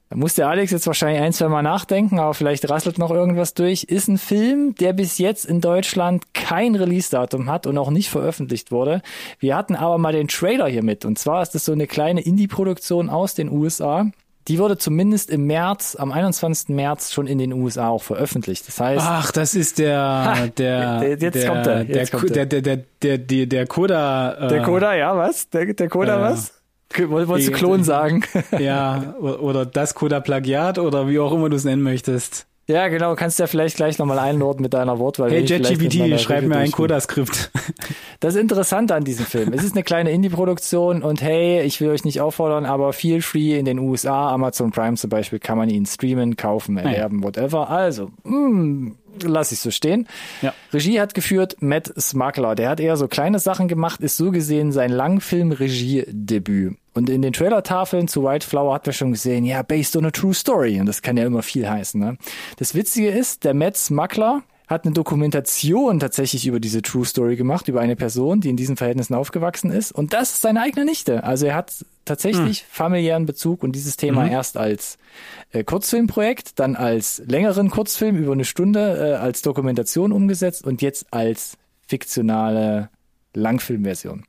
Da muss der Alex jetzt wahrscheinlich ein, zwei Mal nachdenken, aber vielleicht rasselt noch irgendwas durch. Ist ein Film, der bis jetzt in Deutschland kein Release-Datum hat und auch nicht veröffentlicht wurde. Wir hatten aber mal den Trailer hier mit. Und zwar ist das so eine kleine Indie-Produktion aus den USA. Die wurde zumindest im März, am 21. März schon in den USA auch veröffentlicht. Das heißt. Ach, das ist der, der, jetzt der, kommt er. Der, der, der, der, der, Coda. Äh, der Coda, ja, was? Der, der Coda, äh, was? Wolltest du Klon sagen? Ja, oder das Coda-Plagiat oder wie auch immer du es nennen möchtest. Ja, genau. Kannst ja vielleicht gleich nochmal einordnen mit deiner Wortwahl. Hey, JetGPT, schreib mir ein Coda-Skript. Das Interessante an diesem Film. Es ist eine kleine Indie-Produktion und hey, ich will euch nicht auffordern, aber viel free in den USA, Amazon Prime zum Beispiel, kann man ihn streamen, kaufen, erwerben, ja. whatever. Also, mh, lass ich so stehen. Ja. Regie hat geführt Matt Smuggler. Der hat eher so kleine Sachen gemacht, ist so gesehen sein Langfilm-Regiedebüt. Und in den Trailer-Tafeln zu White Flower hat wir schon gesehen, ja, based on a true story. Und das kann ja immer viel heißen. Ne? Das Witzige ist, der Matt Smuggler hat eine Dokumentation tatsächlich über diese True Story gemacht, über eine Person, die in diesen Verhältnissen aufgewachsen ist. Und das ist seine eigene Nichte. Also er hat tatsächlich hm. familiären Bezug und dieses Thema mhm. erst als äh, Kurzfilmprojekt, dann als längeren Kurzfilm über eine Stunde äh, als Dokumentation umgesetzt und jetzt als fiktionale Langfilmversion.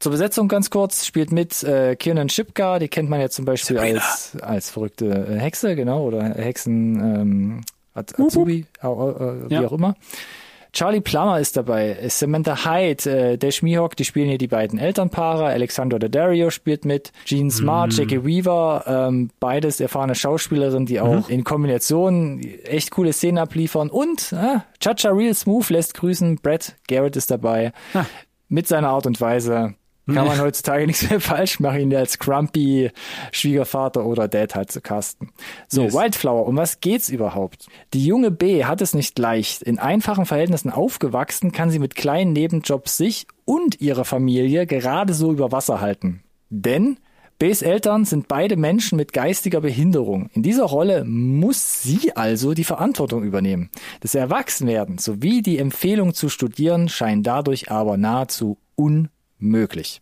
Zur Besetzung ganz kurz spielt mit äh, Kiernan Shipka, die kennt man ja zum Beispiel als, als verrückte äh, Hexe, genau, oder Hexen ähm, Azubi, uh, uh, wie ja. auch immer. Charlie Plummer ist dabei, Samantha Hyde, äh, Dash Mihawk, die spielen hier die beiden Elternpaare, Alexander Daddario spielt mit, Gene Smart, mm. Jackie Weaver, ähm, beides erfahrene Schauspielerinnen, die auch mhm. in Kombination echt coole Szenen abliefern und äh, Chacha Real Smooth lässt grüßen, Brett Garrett ist dabei, ah. mit seiner Art und Weise Kann man heutzutage nichts mehr falsch machen, ihn als Grumpy Schwiegervater oder Dad halt zu casten. So, Yes. Wildflower, um was geht's überhaupt? Die junge B hat es nicht leicht. In einfachen Verhältnissen aufgewachsen, kann sie mit kleinen Nebenjobs sich und ihre Familie gerade so über Wasser halten. Denn Bs Eltern sind beide Menschen mit geistiger Behinderung. In dieser Rolle muss sie also die Verantwortung übernehmen. Das Erwachsenwerden sowie die Empfehlung zu studieren scheinen dadurch aber nahezu unmöglich.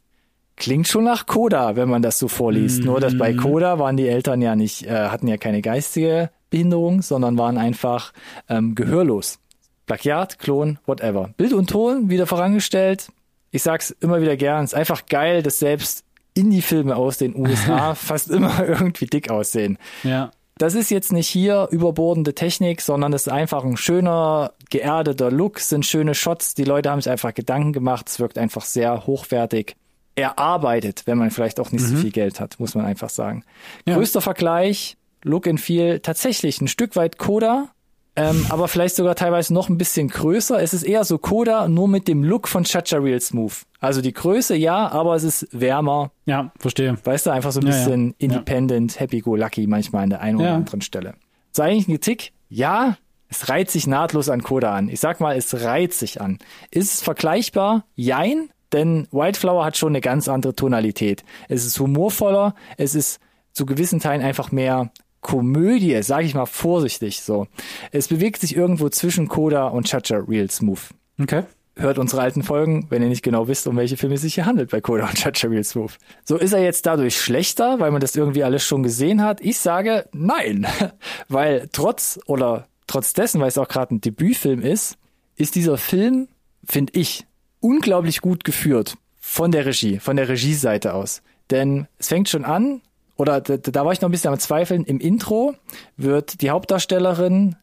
Klingt schon nach Coda, wenn man das so vorliest. Nur dass bei Coda waren die Eltern ja nicht, äh, hatten ja keine geistige Behinderung, sondern waren einfach ähm, gehörlos. Plagiat, Klon, whatever. Bild und Ton wieder vorangestellt. Ich sag's immer wieder gern, ist einfach geil, dass selbst Indie-Filme aus den USA fast immer irgendwie dick aussehen. Ja. Das ist jetzt nicht hier überbordende Technik, sondern es ist einfach ein schöner, geerdeter Look, sind schöne Shots, die Leute haben sich einfach Gedanken gemacht, es wirkt einfach sehr hochwertig. Erarbeitet, wenn man vielleicht auch nicht so viel Geld hat, muss man einfach sagen. Ja. Größter Vergleich, Look and Feel, tatsächlich ein Stück weit Coda, ähm, aber vielleicht sogar teilweise noch ein bisschen größer. Es ist eher so Coda, nur mit dem Look von Chacha Real Smooth. Also die Größe ja, aber es ist wärmer, Ja, verstehe. Weißt du, einfach so ein Ja, ja. bisschen Ja. independent, happy-go-lucky manchmal an der einen oder Ja. anderen Stelle. Ist eigentlich ein Tick? Ja, es reiht sich nahtlos an Coda an. Ich sag mal, es reiht sich an. Ist es vergleichbar? Jein, denn Wildflower hat schon eine ganz andere Tonalität. Es ist humorvoller, es ist zu gewissen Teilen einfach mehr Komödie, sage ich mal vorsichtig so. Es bewegt sich irgendwo zwischen Coda und Chacha Real Smooth Okay. hört unsere alten Folgen, wenn ihr nicht genau wisst, um welche Filme es sich hier handelt bei Coda und Chacha Real Smooth. So ist er jetzt dadurch schlechter, weil man das irgendwie alles schon gesehen hat? Ich sage nein, weil trotz oder trotz dessen, weil es auch gerade ein Debütfilm ist, ist dieser Film, finde ich, unglaublich gut geführt von der Regie, von der Regieseite aus. Denn es fängt schon an, oder da, da war ich noch ein bisschen am Zweifeln, im Intro wird die Hauptdarstellerin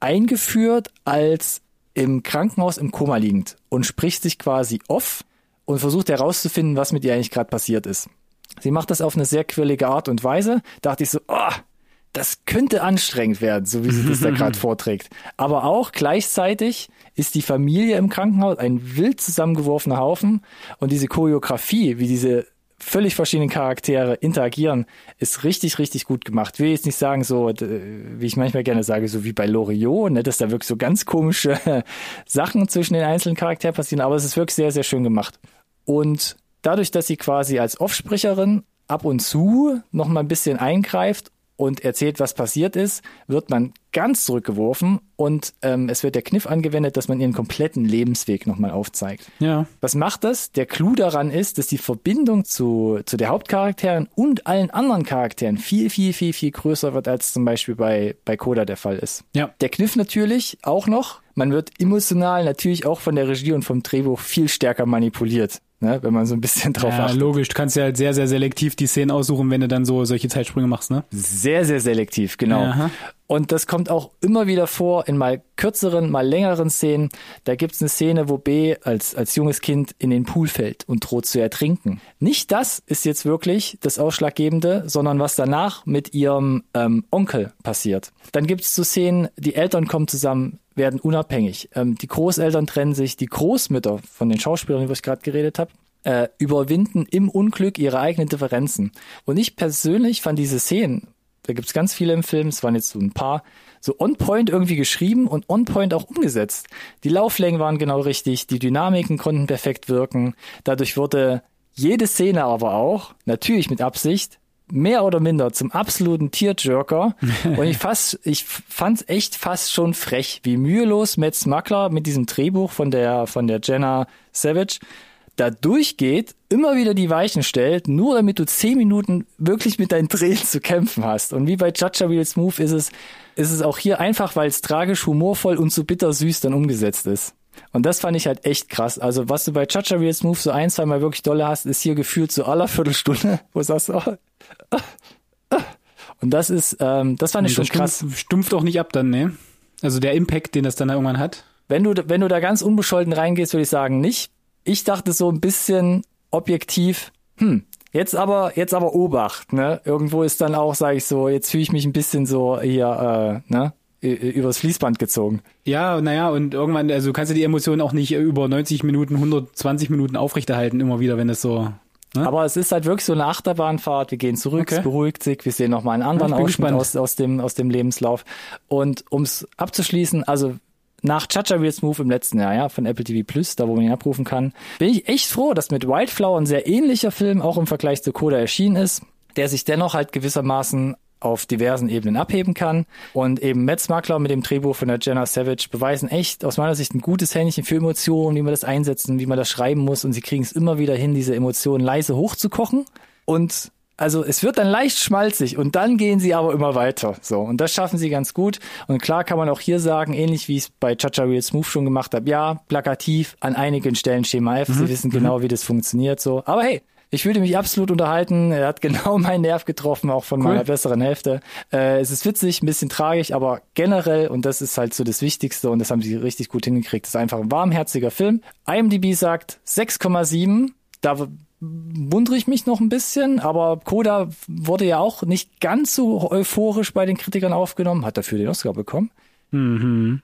eingeführt als im Krankenhaus im Koma liegend und spricht sich quasi off und versucht herauszufinden, was mit ihr eigentlich gerade passiert ist. Sie macht das auf eine sehr quirlige Art und Weise. Da dachte ich so, oh, das könnte anstrengend werden, so wie sie das da gerade vorträgt. Aber auch gleichzeitig ist die Familie im Krankenhaus ein wild zusammengeworfener Haufen und diese Choreografie, wie diese völlig verschiedenen Charaktere interagieren, ist richtig, richtig gut gemacht. Will jetzt nicht sagen, so, wie ich manchmal gerne sage, so wie bei Loriot, ne, dass da wirklich so ganz komische Sachen zwischen den einzelnen Charakteren passieren, aber es ist wirklich sehr, sehr schön gemacht. Und dadurch, dass sie quasi als Offsprecherin ab und zu noch mal ein bisschen eingreift und erzählt, was passiert ist, wird man ganz zurückgeworfen und ähm, es wird der Kniff angewendet, dass man ihren kompletten Lebensweg nochmal aufzeigt. Ja. Was macht das? Der Clou daran ist, dass die Verbindung zu, zu der Hauptcharakteren und allen anderen Charakteren viel, viel, viel, viel größer wird, als zum Beispiel bei, bei Coda der Fall ist. Ja. Der Kniff natürlich auch noch, man wird emotional natürlich auch von der Regie und vom Drehbuch viel stärker manipuliert, ne, wenn man so ein bisschen drauf Ja, achtet. logisch. Du kannst ja halt sehr, sehr selektiv die Szenen aussuchen, wenn du dann so solche Zeitsprünge machst, ne? Sehr, sehr selektiv, genau. Aha. Und das kommt auch immer wieder vor in mal kürzeren, mal längeren Szenen. Da gibt's eine Szene, wo B als, als junges Kind in den Pool fällt und droht zu ertrinken. Nicht das ist jetzt wirklich das Ausschlaggebende, sondern was danach mit ihrem ähm, Onkel passiert. Dann gibt's so Szenen, die Eltern kommen zusammen, werden unabhängig. Ähm, die Großeltern trennen sich, die Großmütter von den Schauspielern, über die ich gerade geredet habe, äh, überwinden im Unglück ihre eigenen Differenzen. Und ich persönlich fand diese Szenen, da gibt's ganz viele im Film, es waren jetzt so ein paar, so on point irgendwie geschrieben und on point auch umgesetzt. Die Lauflängen waren genau richtig, die Dynamiken konnten perfekt wirken. Dadurch wurde jede Szene aber auch, natürlich mit Absicht, mehr oder minder zum absoluten Tearjerker. und ich fast, ich fand's echt fast schon frech, wie mühelos Matt Smuggler mit diesem Drehbuch von der, von der Jenna Savage da durchgeht, immer wieder die Weichen stellt, nur damit du zehn Minuten wirklich mit deinen Tränen zu kämpfen hast. Und wie bei Chacha Real Smooth ist es, ist es auch hier einfach, weil es tragisch, humorvoll und so bittersüß dann umgesetzt ist. Und das fand ich halt echt krass. Also was du bei Chacha Real Smooth so ein, zwei Mal wirklich dolle hast, ist hier gefühlt zu aller Viertelstunde, wo du sagst, oh, ah, ah. und das ist, ähm, das fand ich schon das krass. stumpft, stumpft auch nicht ab dann, ne? Also der Impact, den das dann irgendwann hat. Wenn du, wenn du da ganz unbescholten reingehst, würde ich sagen, nicht. Ich dachte so ein bisschen objektiv, hm, jetzt aber, jetzt aber Obacht, ne? Irgendwo ist dann auch, sage ich so, jetzt fühle ich mich ein bisschen so hier, äh, ne? Ü- ü- Übers Fließband gezogen. Ja, naja, und irgendwann, also du kannst ja die Emotionen auch nicht über 90 Minuten, 120 Minuten aufrechterhalten, immer wieder, wenn das so Ne? Aber es ist halt wirklich so eine Achterbahnfahrt. Wir gehen zurück, Okay. es beruhigt sich. Wir sehen nochmal einen anderen Ja, Ausschnitt aus, aus, dem, aus dem Lebenslauf. Und ums abzuschließen, also nach Chacha Real Smooth im letzten Jahr, ja, von Apple TV Plus, da wo man ihn abrufen kann, bin ich echt froh, dass mit Wildflower ein sehr ähnlicher Film auch im Vergleich zu Coda erschienen ist, der sich dennoch halt gewissermaßen auf diversen Ebenen abheben kann. Und eben Matt Smuggler mit dem Drehbuch von der Jenna Savage beweisen echt aus meiner Sicht ein gutes Händchen für Emotionen, wie man das einsetzen, wie man das schreiben muss. Und sie kriegen es immer wieder hin, diese Emotionen leise hochzukochen. Und also es wird dann leicht schmalzig und dann gehen sie aber immer weiter. So und das schaffen sie ganz gut. Und klar kann man auch hier sagen, ähnlich wie ich es bei Chacha Real Smooth schon gemacht habe, ja plakativ an einigen Stellen Schema F. Sie wissen genau, wie das funktioniert. So, aber hey. Ich fühlte mich absolut unterhalten. Er hat genau meinen Nerv getroffen, auch von meiner besseren Hälfte. Äh, es ist witzig, ein bisschen tragisch, aber generell, und das ist halt so das Wichtigste, und das haben sie richtig gut hingekriegt, ist einfach ein warmherziger Film. IMDb sagt 6,7. Da wundere ich mich noch ein bisschen, aber Koda wurde ja auch nicht ganz so euphorisch bei den Kritikern aufgenommen, hat dafür den Oscar bekommen.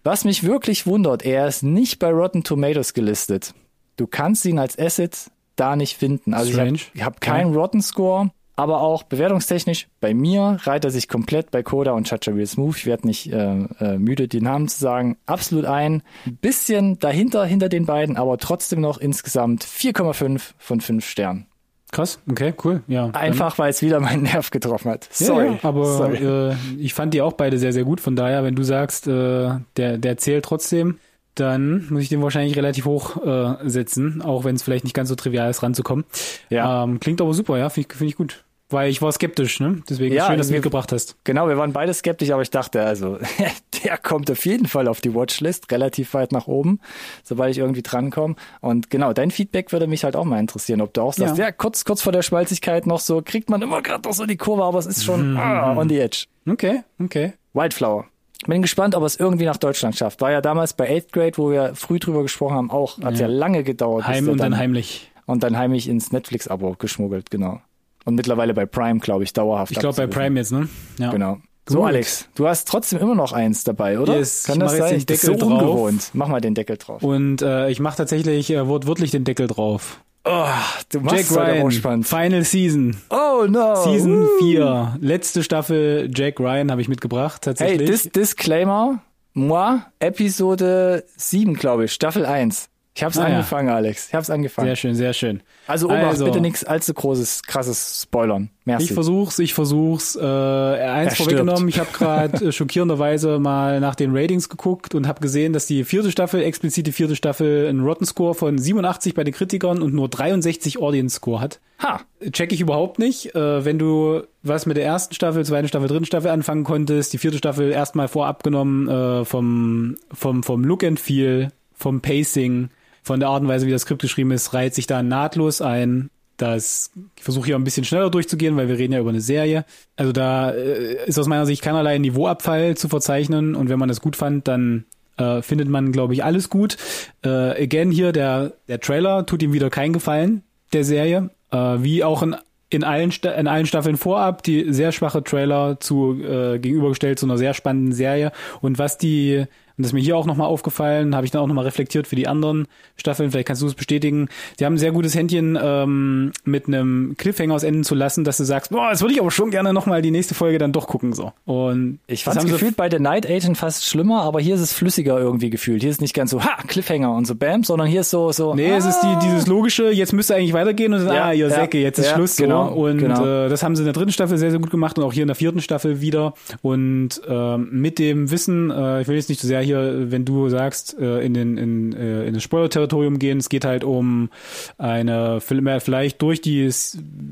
Was mich wirklich wundert, er ist nicht bei Rotten Tomatoes gelistet. Du kannst ihn als Asset da nicht finden. Also Strange. ich habe hab keinen Rotten Score, aber auch bewertungstechnisch bei mir reiht er sich komplett bei Koda und Chacha Real Smooth. Ich werde nicht äh, äh, müde, die Namen zu sagen. Absolut ein. Bisschen dahinter, hinter den beiden, aber trotzdem noch insgesamt 4,5 von 5 Sternen. Krass, okay, cool. Ja. Einfach, weil es wieder meinen Nerv getroffen hat. Ja, Sorry. ja, aber Sorry. Äh, ich fand die auch beide sehr, sehr gut. Von daher, wenn du sagst, äh, der, der zählt trotzdem, dann muss ich den wahrscheinlich relativ hoch äh, setzen, auch wenn es vielleicht nicht ganz so trivial ist, ranzukommen. Ja. Ähm, klingt aber super, ja, finde ich, find ich gut. Weil ich war skeptisch, ne? Deswegen Ja, schön, dass du mitgebracht hast. Genau, wir waren beide skeptisch, aber ich dachte, also, der kommt auf jeden Fall auf die Watchlist, relativ weit nach oben, sobald ich irgendwie drankomme. Und genau, dein Feedback würde mich halt auch mal interessieren, ob du auch sagst, Ja. ja, kurz, kurz vor der Schmalzigkeit noch so, kriegt man immer gerade noch so die Kurve, aber es ist schon ah, on the edge. Okay, okay. Wildflower. Bin gespannt, ob es irgendwie nach Deutschland schafft. War ja damals bei 8th Grade, wo wir früh drüber gesprochen haben, auch, hat ja, lange gedauert. Heim und dann heimlich. Und dann heimlich ins Netflix-Abo geschmuggelt, genau. Und mittlerweile bei Prime, glaube ich, dauerhaft. Ich glaube bei. Prime jetzt, ne? Ja. Genau. So, Gut. Alex, du hast trotzdem immer noch eins dabei, oder? Yes, Kann ich das sein? den ist so Deckel drauf. ungewohnt. Mach mal den Deckel drauf. Und äh, ich mache tatsächlich äh, wortwörtlich den Deckel drauf. Oh, du machst Jack Ryan, spannend. Final Season. Oh no. Season Uh. 4, letzte Staffel Jack Ryan habe ich mitgebracht Hey, tatsächlich. dis Disclaimer. Moi, Episode 7, glaube ich, Staffel 1. Ich hab's Ah, ja. angefangen, Alex. Ich hab's angefangen. sehr schön, sehr schön. Also Obacht, Also. bitte nichts allzu großes, krasses Spoilern. Merci. Ich versuch's, ich versuch's. Äh, eins vorweggenommen, ich habe gerade äh, schockierenderweise mal nach den Ratings geguckt und habe gesehen, dass die vierte Staffel, explizit die vierte Staffel, einen Rotten Score von 87 bei den Kritikern und nur 63 Audience Score hat. ha. check ich überhaupt nicht. Äh, wenn du was mit der ersten Staffel, zweiten Staffel, dritten Staffel anfangen konntest, die vierte Staffel erstmal vorab genommen äh, vom, vom, vom Look and Feel, vom Pacing, von der Art und Weise, wie das Skript geschrieben ist, reiht sich da nahtlos ein. Das, ich versuche hier ein bisschen schneller durchzugehen, weil wir reden ja über eine Serie. Also da äh, ist aus meiner Sicht keinerlei Niveauabfall zu verzeichnen und wenn man das gut fand, dann äh, findet man, glaube ich, alles gut. Äh, again hier, der, der Trailer tut ihm wieder keinen Gefallen, der Serie. Äh, wie auch in, in, allen, in allen Staffeln vorab, die sehr schwache Trailer zu äh, gegenübergestellt zu einer sehr spannenden Serie. Und was die, und das ist mir hier auch nochmal aufgefallen, habe ich dann auch nochmal reflektiert für die anderen Staffeln, vielleicht kannst du es bestätigen. Die haben ein sehr gutes Händchen ähm, mit einem Cliffhanger aus enden zu lassen, dass du sagst, boah, das würde ich aber schon gerne nochmal die nächste Folge dann doch gucken. so. Und Ich fand sie gefühlt bei The Night Agent fast schlimmer, aber hier ist es flüssiger irgendwie gefühlt. Hier ist nicht ganz so, ha, Cliffhanger und so Bam, sondern hier ist so, so. Nee, es ist die, dieses logische, jetzt müsste eigentlich weitergehen und dann, Ja, ah, ihr ja, Säcke, jetzt ist ja, Schluss so. genau, und genau. Äh, das haben sie in der dritten Staffel sehr, sehr gut gemacht und auch hier in der vierten Staffel wieder. Und ähm, mit dem Wissen, äh, ich will jetzt nicht so sehr hier, wenn du sagst, äh, in, den, in, äh, in das Spoiler-Territorium gehen, es geht halt um eine vielleicht durch die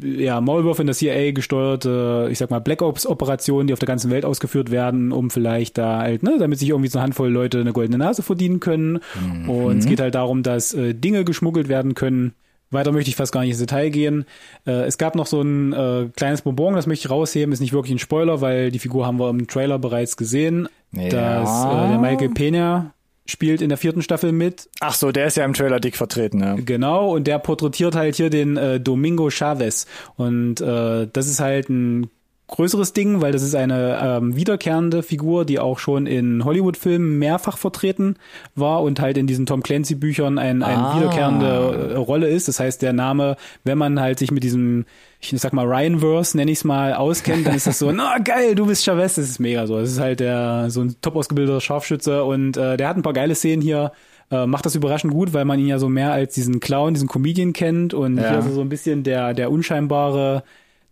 ja, Maulwürfe in der CIA gesteuerte, ich sag mal, Black Ops-Operationen, die auf der ganzen Welt ausgeführt werden, um vielleicht da halt, ne, damit sich irgendwie so eine Handvoll Leute eine goldene Nase verdienen können. Und es geht halt darum, dass äh, Dinge geschmuggelt werden können. Weiter möchte ich fast gar nicht ins Detail gehen. Äh, es gab noch so ein äh, kleines Bonbon, das möchte ich rausheben, ist nicht wirklich ein Spoiler, weil die Figur haben wir im Trailer bereits gesehen. Ja. Dass äh, der Michael Pena spielt in der vierten Staffel mit. Ach so, der ist ja im Trailer dick vertreten, ja. Genau, und der porträtiert halt hier den äh, Domingo Chavez. Und äh, das ist halt ein größeres Ding, weil das ist eine ähm, wiederkehrende Figur, die auch schon in Hollywood-Filmen mehrfach vertreten war und halt in diesen Tom Clancy-Büchern ein, eine Ah. wiederkehrende äh, Rolle ist. Das heißt, der Name, wenn man halt sich mit diesem, ich sag mal, Ryanverse, nenne ich es mal, auskennt, dann ist das so, na geil, du bist Chavez, das ist mega so. Das ist halt der so ein top ausgebildeter Scharfschütze und äh, der hat ein paar geile Szenen hier. Äh, macht das überraschend gut, weil man ihn ja so mehr als diesen Clown, diesen Comedian kennt und Ja. hier er so ein bisschen der, der unscheinbare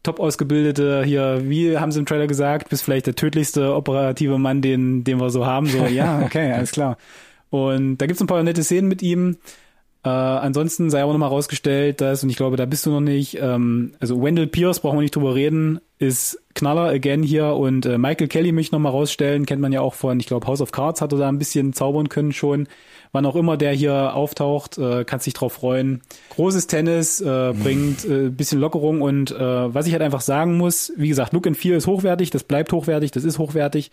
top ausgebildete hier, wie haben sie im Trailer gesagt, bist vielleicht der tödlichste operative Mann, den, den wir so haben. So, ja, okay, alles klar. Und da gibt's ein paar nette Szenen mit ihm. Äh, ansonsten sei aber nochmal rausgestellt, dass, und ich glaube, da bist du noch nicht, ähm, also Wendell Pierce, brauchen wir nicht drüber reden, ist Knaller again hier und äh, Michael Kelly möchte ich nochmal rausstellen, kennt man ja auch von, ich glaube, House of Cards hat er da ein bisschen zaubern können schon. Wann auch immer der hier auftaucht, äh, kannst dich drauf freuen. Großes Tennis, äh, bringt äh, bisschen Lockerung und äh, was ich halt einfach sagen muss, wie gesagt, Look and Feel ist hochwertig, das bleibt hochwertig, das ist hochwertig.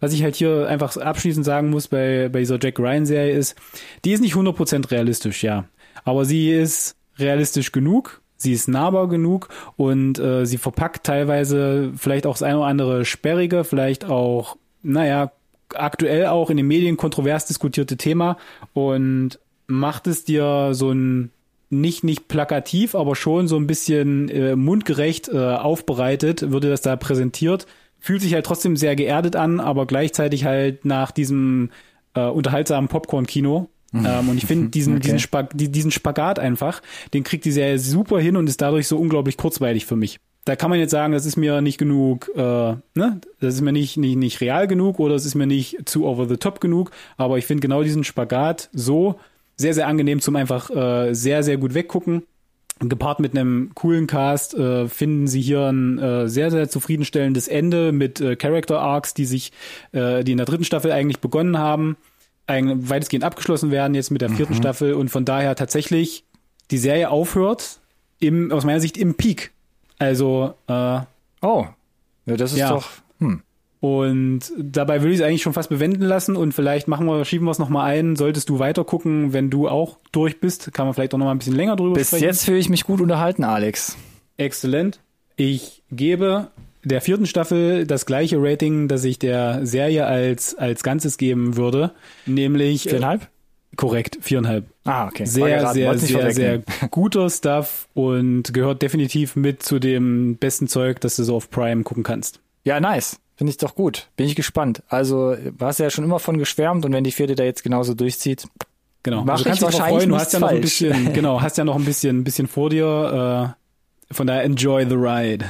Was ich halt hier einfach abschließend sagen muss bei, bei dieser Jack Ryan Serie ist, die ist nicht 100% realistisch, ja. Aber sie ist realistisch genug, sie ist nahbar genug und äh, sie verpackt teilweise vielleicht auch das eine oder andere sperrige, vielleicht auch, naja, aktuell auch in den Medien kontrovers diskutierte Thema und macht es dir so ein nicht nicht plakativ, aber schon so ein bisschen äh, mundgerecht äh, aufbereitet, würde das da präsentiert. Fühlt sich halt trotzdem sehr geerdet an, aber gleichzeitig halt nach diesem äh, unterhaltsamen Popcorn-Kino. Ähm, und ich finde diesen, Okay. diesen, Spag die, diesen Spagat einfach, den kriegt die Serie super hin und ist dadurch so unglaublich kurzweilig für mich. Da kann man jetzt sagen, das ist mir nicht genug, äh, ne, das ist mir nicht, nicht, nicht real genug oder es ist mir nicht zu over the top genug, aber ich finde genau diesen Spagat so sehr, sehr angenehm zum einfach äh, sehr, sehr gut weggucken. Gepaart mit einem coolen Cast äh, finden sie hier ein äh, sehr, sehr zufriedenstellendes Ende mit äh, Character Arcs, die sich, äh, die in der dritten Staffel eigentlich begonnen haben, weitestgehend abgeschlossen werden jetzt mit der vierten Staffel und von daher tatsächlich die Serie aufhört im, aus meiner Sicht im Peak. Also äh, Oh, ja, das ist Ja. doch. Hm. und dabei würde ich es eigentlich schon fast bewenden lassen und vielleicht machen wir, schieben wir es nochmal ein. Solltest du weiter gucken, wenn du auch durch bist, kann man vielleicht auch nochmal ein bisschen länger drüber Bis sprechen. jetzt fühle ich mich gut unterhalten, Alex. Exzellent. Ich gebe der vierten Staffel das gleiche Rating, das ich der Serie als, als Ganzes geben würde, nämlich äh, Viereinhalb? korrekt, viereinhalb. Ah, okay. Sehr, sehr, sehr, sehr guter Stuff und gehört definitiv mit zu dem besten Zeug, das du so auf Prime gucken kannst. Ja, nice. Finde ich doch gut. Bin ich gespannt. Also, du hast ja schon immer von geschwärmt und wenn die vierte da jetzt genauso durchzieht. Genau. Mach also kannst dich freuen, du hast ja noch ein bisschen, genau, hast ja noch ein bisschen, ein bisschen vor dir, äh, von daher enjoy the ride.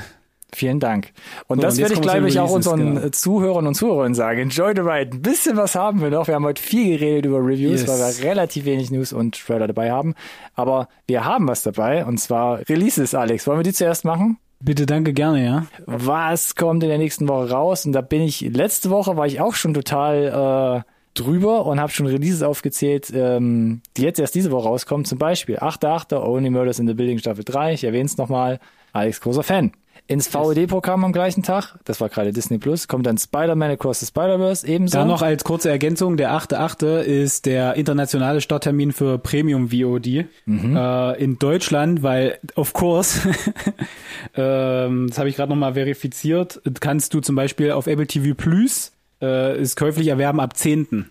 Vielen Dank. Und So, das und werde ich, glaube ich, auch unseren genau. äh, Zuhörern und Zuhörerinnen sagen. Enjoy the ride. Ein bisschen was haben wir noch. Wir haben heute viel geredet über Reviews, Yes. weil wir relativ wenig News und Trailer dabei haben. Aber wir haben was dabei und zwar Releases, Alex. Wollen wir die zuerst machen? Bitte, danke, gerne, ja. was kommt in der nächsten Woche raus? Und da bin ich, letzte Woche war ich auch schon total äh, drüber und habe schon Releases aufgezählt, ähm, die jetzt erst diese Woche rauskommen. Zum Beispiel 8.8. Only Murders in the Building Staffel 3. Ich erwähne es nochmal. Alex, großer Fan. Ins VOD-Programm am gleichen Tag, das war gerade Disney Plus, kommt dann Spider-Man Across the Spider-Verse ebenso. Da noch als kurze Ergänzung, der 8.8. ist der internationale Starttermin für Premium VOD Mhm. äh, in Deutschland, weil, of course, ähm, das habe ich gerade nochmal verifiziert, kannst du zum Beispiel auf Apple TV Plus äh, ist käuflich erwerben ab 10.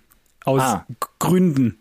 Aus Ah. Gründen.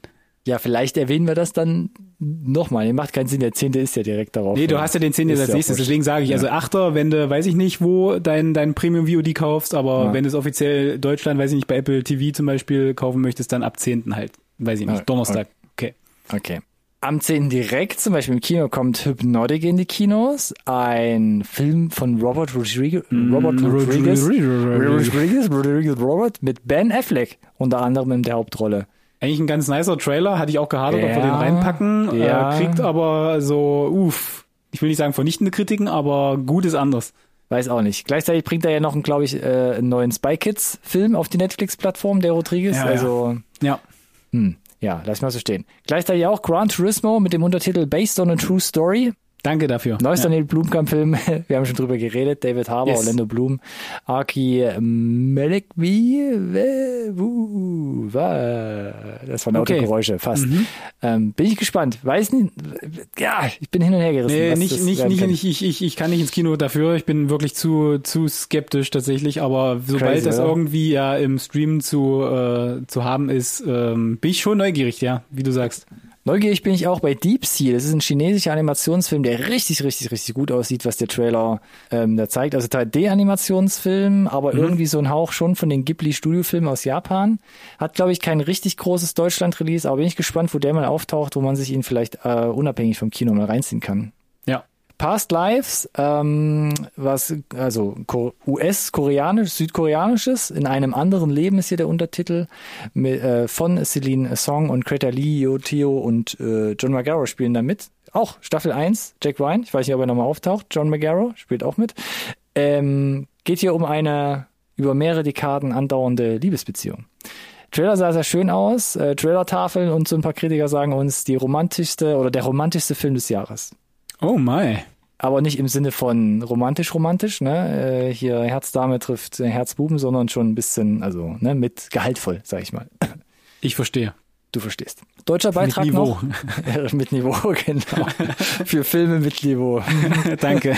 Ja, vielleicht erwähnen wir das dann nochmal. Macht keinen Sinn, der 10. ist ja direkt darauf. Nee, du hast ja den 10. Ist als nächstes, deswegen sage ich, also Achter, wenn du, weiß ich nicht, wo dein, dein Premium VOD kaufst, aber Ja. wenn du es offiziell Deutschland, weiß ich nicht, bei Apple TV zum Beispiel kaufen möchtest, dann ab 10. halt, weiß ich nicht, Donnerstag, okay. Okay. Am 10. direkt, zum Beispiel im Kino, kommt Hypnotic in die Kinos. Ein Film von Robert Rodriguez. Robert Rodriguez. Rodriguez, Rodriguez Robert mit Ben Affleck unter anderem in der Hauptrolle. Eigentlich ein ganz nicer Trailer, hatte ich auch gehadert, ob wir Ja, den reinpacken, ja. äh, kriegt aber so, uff, ich will nicht sagen vernichtende Kritiken, aber gut ist anders. Weiß auch nicht. Gleichzeitig bringt er ja noch, glaube ich, äh, einen neuen Spy Kids Film auf die Netflix-Plattform, der Rodriguez. Ja, ja. also, Ja. hm, ja, lass mal so stehen. Gleichzeitig auch Gran Turismo mit dem Untertitel Based on a True Story. Danke dafür. Neuester ja. Neil Blumkamp-Film, wir haben schon drüber geredet, David Harbour, yes. Orlando Bloom, Aki Melekwi, das waren okay. Autogeräusche, fast. Mhm. Ähm, bin ich gespannt. Weiß nicht, ja, ich bin hin und her gerissen. Nee, nicht, nicht, nicht, nicht, ich, ich, ich kann nicht ins Kino dafür, ich bin wirklich zu, zu skeptisch tatsächlich, aber sobald Crazy, das oder? irgendwie ja im Stream zu, äh, zu haben ist, ähm, bin ich schon neugierig, ja, wie du sagst. Neugierig bin ich auch bei Deep Sea. Das ist ein chinesischer Animationsfilm, der richtig, richtig, richtig gut aussieht, was der Trailer ähm, da zeigt. Also 3D-Animationsfilm, aber mhm. irgendwie so ein Hauch schon von den Ghibli-Studiofilmen aus Japan. Hat, glaube ich, kein richtig großes Deutschland-Release, aber bin ich gespannt, wo der mal auftaucht, wo man sich ihn vielleicht äh, unabhängig vom Kino mal reinziehen kann. Ja. Past Lives, ähm, was also US-koreanisch, südkoreanisches, in einem anderen Leben ist hier der Untertitel mit, äh, von Celine Song und Greta Lee, Yo Tio und äh, John McGarrow spielen da mit. Auch Staffel 1, Jack Ryan, ich weiß nicht, ob er nochmal auftaucht, John McGarrow spielt auch mit. Ähm, geht hier um eine über mehrere Dekaden andauernde Liebesbeziehung. Trailer sah sehr schön aus, äh, Trailer-Tafeln und so ein paar Kritiker sagen uns die romantischste oder der romantischste Film des Jahres. Oh my. Aber nicht im Sinne von romantisch-romantisch, ne? Äh, hier Herzdame trifft Herzbuben, sondern schon ein bisschen, also ne, mit gehaltvoll, sag ich mal. Ich verstehe. Du verstehst. Deutscher Beitrag mit Niveau. noch. mit Niveau, genau. Für Filme mit Niveau. Danke.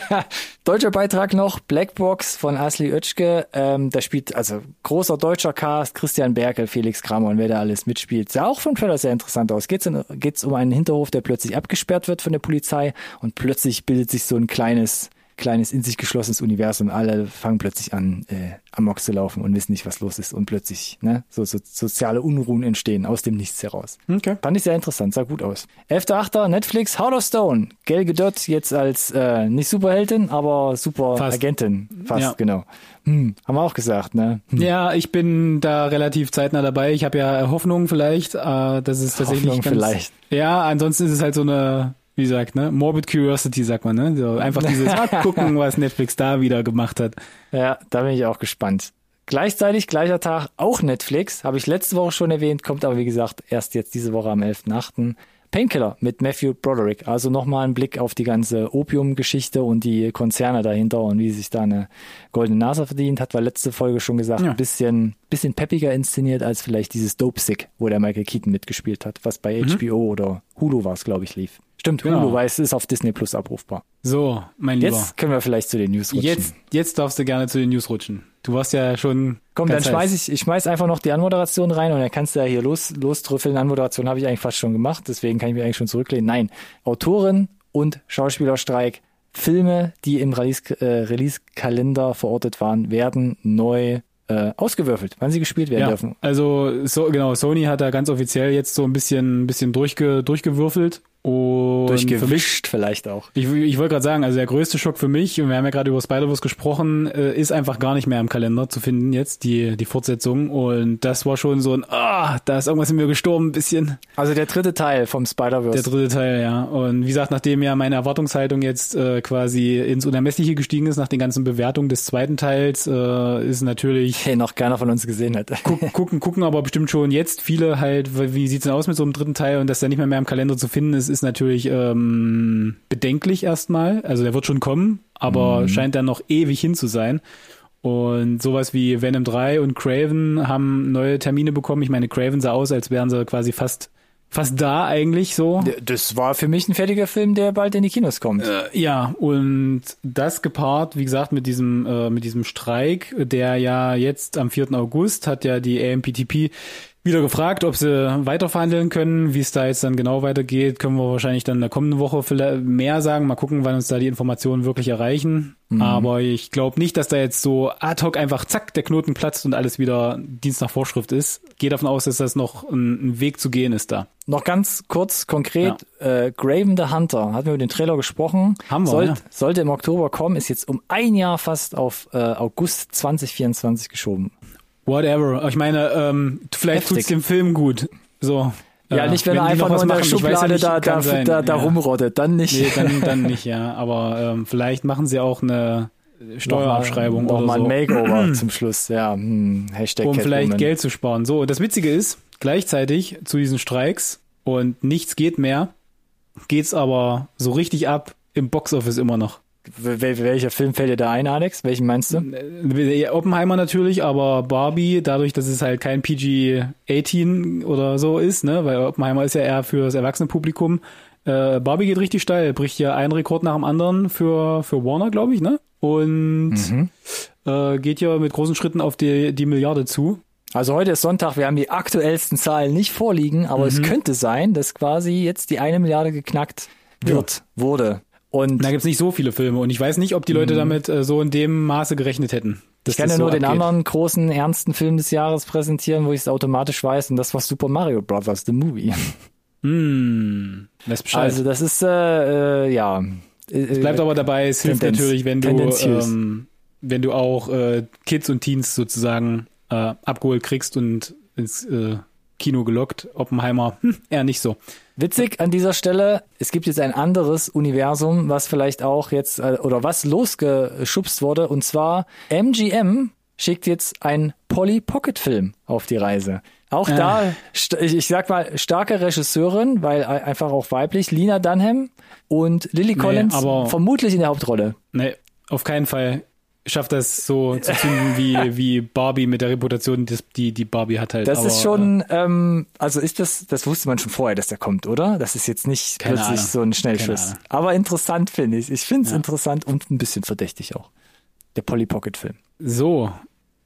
Deutscher Beitrag noch, Blackbox von Asli Oetschke. Ähm, da spielt also großer deutscher Cast, Christian Berkel, Felix Kramer und wer da alles mitspielt. Sah auch von Trailer sehr interessant aus. Geht's, in, geht's um einen Hinterhof, der plötzlich abgesperrt wird von der Polizei und plötzlich bildet sich so ein kleines kleines in sich geschlossenes Universum. Alle fangen plötzlich an, äh, amok zu laufen und wissen nicht, was los ist. Und plötzlich, ne, so, so soziale Unruhen entstehen aus dem Nichts heraus. Okay. Fand ich sehr interessant, sah gut aus. 11.8. Netflix, Heart of Stone. Gal Gadot jetzt als äh, nicht Superheldin, aber super Fast. Agentin. Fast, ja. genau. Hm, haben wir auch gesagt, ne? Hm. Ja, ich bin da relativ zeitnah dabei. Ich habe ja Hoffnung vielleicht, äh, dass es tatsächlich Hoffnung ganz, vielleicht. Ja, ansonsten ist es halt so eine wie gesagt, ne? Morbid Curiosity sagt man, ne? So einfach dieses mal gucken, was Netflix da wieder gemacht hat. Ja, da bin ich auch gespannt. Gleichzeitig, gleicher Tag, auch Netflix, habe ich letzte Woche schon erwähnt, kommt aber wie gesagt erst jetzt diese Woche am 11.8. Painkiller mit Matthew Broderick. Also nochmal ein Blick auf die ganze Opium-Geschichte und die Konzerne dahinter und wie sich da eine goldene Nase verdient. Hat wir letzte Folge schon gesagt, ja. ein bisschen, bisschen peppiger inszeniert als vielleicht dieses Dope Sick, wo der Michael Keaton mitgespielt hat, was bei mhm. HBO oder Hulu war es, glaube ich, lief. Stimmt, genau. Hulu weiß, ist auf Disney Plus abrufbar. So, mein Lieber. Jetzt können wir vielleicht zu den News rutschen. Jetzt, jetzt darfst du gerne zu den News rutschen. Du warst ja schon. Komm, dann schmeiß ich, ich schmeiß einfach noch die Anmoderation rein und dann kannst du ja hier los, lostrüffeln. Anmoderation habe ich eigentlich fast schon gemacht, deswegen kann ich mich eigentlich schon zurücklehnen. Nein, Autorin und Schauspielerstreik. Filme, die im Release-Kalender äh, Release verortet waren, werden neu äh, ausgewürfelt, wann sie gespielt werden ja, dürfen. Also so, genau, Sony hat da ganz offiziell jetzt so ein bisschen, bisschen durchge, durchgewürfelt und Durchgewischt vielleicht auch. Ich, ich wollte gerade sagen, also der größte Schock für mich, und wir haben ja gerade über Spider-Verse gesprochen, äh, ist einfach gar nicht mehr im Kalender zu finden jetzt, die, die Fortsetzung. Und das war schon so ein, ah, da ist irgendwas in mir gestorben, ein bisschen. Also der dritte Teil vom Spider-Verse. Der dritte Teil, ja. Und wie gesagt, nachdem ja meine Erwartungshaltung jetzt äh, quasi ins Unermessliche gestiegen ist, nach den ganzen Bewertungen des zweiten Teils, äh, ist natürlich... Hey, noch keiner von uns gesehen hat. gucken, gucken, gucken aber bestimmt schon jetzt viele halt, wie sieht's denn aus mit so einem dritten Teil und dass der nicht mehr, mehr im Kalender zu finden ist, ist natürlich ähm, bedenklich erstmal. Also der wird schon kommen, aber mhm. scheint dann noch ewig hin zu sein. Und sowas wie Venom 3 und Craven haben neue Termine bekommen. Ich meine, Craven sah aus, als wären sie quasi fast fast da eigentlich so. Das war für mich ein fertiger Film, der bald in die Kinos kommt. Äh, ja, und das gepaart, wie gesagt, mit diesem äh, mit diesem Streik, der ja jetzt am 4. August hat ja die AMPTP wieder gefragt, ob sie weiterverhandeln können. Wie es da jetzt dann genau weitergeht, können wir wahrscheinlich dann in der kommenden Woche vielleicht mehr sagen. Mal gucken, wann uns da die Informationen wirklich erreichen. Mhm. Aber ich glaube nicht, dass da jetzt so ad hoc einfach zack, der Knoten platzt und alles wieder Dienst nach Vorschrift ist. Gehe davon aus, dass das noch ein, ein, Weg zu gehen ist da. Noch ganz kurz, konkret, ja. äh, Graven the Hunter, hatten wir über den Trailer gesprochen. Haben wir, Sollt, ja. Sollte im Oktober kommen, ist jetzt um ein Jahr fast auf äh, August 2024 geschoben. Whatever. Ich meine, ähm, vielleicht tut es dem Film gut. So. Ja, äh, nicht wenn, wenn er einfach nur in der Schublade ja da, da, da, da ja. rumrottet, dann nicht. Nee, dann, dann nicht, ja. Aber ähm, vielleicht machen sie auch eine Steuerabschreibung noch mal, noch oder mal ein so. Makeover zum Schluss, ja. Hm, Hashtag um vielleicht Geld zu sparen. So, das Witzige ist, gleichzeitig zu diesen Streiks und nichts geht mehr, geht's aber so richtig ab im Boxoffice immer noch. Wel welcher Film fällt dir da ein, Alex? Welchen meinst du? Äh, Oppenheimer natürlich, aber Barbie, dadurch, dass es halt kein PG-18 oder so ist, ne, weil Oppenheimer ist ja eher für das Erwachsenenpublikum. Äh, Barbie geht richtig steil, bricht ja einen Rekord nach dem anderen für, für Warner, glaube ich, ne? Und mhm. äh, geht ja mit großen Schritten auf die, die Milliarde zu. Also heute ist Sonntag, wir haben die aktuellsten Zahlen nicht vorliegen, aber mhm. es könnte sein, dass quasi jetzt die eine Milliarde geknackt wird, ja. wurde. Und da gibt's nicht so viele Filme und ich weiß nicht, ob die Leute mhm. damit äh, so in dem Maße gerechnet hätten. Ich kann ja nur abgeht. den anderen großen, ernsten Film des Jahres präsentieren, wo ich es automatisch weiß und das war Super Mario Bros. The Movie. Hm, weiß Bescheid. Also das ist, äh, äh, ja. Es bleibt aber dabei, es hilft natürlich, wenn du, ähm, wenn du auch äh, Kids und Teens sozusagen äh, abgeholt kriegst und ins äh, Kino gelockt. Oppenheimer, hm, eher nicht so. Witzig an dieser Stelle, es gibt jetzt ein anderes Universum, was vielleicht auch jetzt äh, oder was losgeschubst wurde und zwar MGM schickt jetzt ein Polly Pocket Film auf die Reise. Auch äh. da, ich, ich sag mal, starke Regisseurin, weil einfach auch weiblich, Lina Dunham und Lily Collins nee, vermutlich in der Hauptrolle. Nee, auf keinen Fall schafft das so zu zünden wie, wie Barbie mit der Reputation, die, die, Barbie hat halt. Das aber, ist schon, äh, ähm, also ist das, das wusste man schon vorher, dass der kommt, oder? Das ist jetzt nicht plötzlich Ahnung. so ein Schnellschuss. Aber interessant finde ich. Ich finde es ja. interessant und ein bisschen verdächtig auch. Der Polly Pocket Film. So.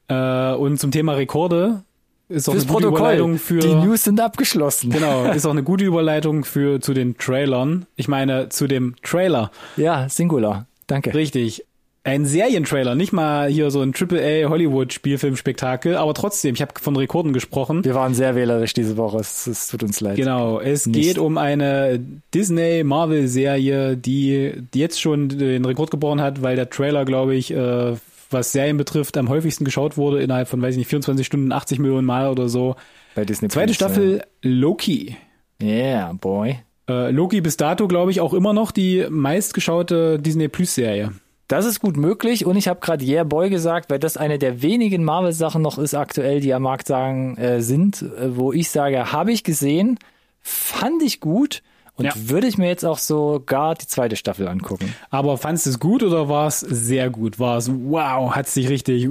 Äh, und zum Thema Rekorde ist auch Fürs eine gute Protokoll. Überleitung für. Die News sind abgeschlossen. Genau, ist auch eine gute Überleitung für zu den Trailern. Ich meine, zu dem Trailer. Ja, Singular. Danke. Richtig ein Serientrailer, nicht mal hier so ein AAA Hollywood Spielfilmspektakel, aber trotzdem, ich habe von Rekorden gesprochen. Wir waren sehr wählerisch diese Woche, es, es tut uns leid. Genau, es nicht. geht um eine Disney Marvel Serie, die, jetzt schon den Rekord geboren hat, weil der Trailer, glaube ich, äh, was Serien betrifft, am häufigsten geschaut wurde innerhalb von, weiß ich nicht, 24 Stunden, 80 Millionen Mal oder so. Bei Disney Zweite Plus, Staffel ja. Loki. Yeah, boy. Äh, Loki bis dato, glaube ich, auch immer noch die meistgeschaute Disney Plus Serie. Das ist gut möglich und ich habe gerade Yeah Boy gesagt, weil das eine der wenigen Marvel-Sachen noch ist aktuell, die am Markt sagen äh, sind, äh, wo ich sage, habe ich gesehen, fand ich gut und ja. würde ich mir jetzt auch sogar die zweite Staffel angucken. Aber fandest du es gut oder war es sehr gut? War es wow, hat es dich richtig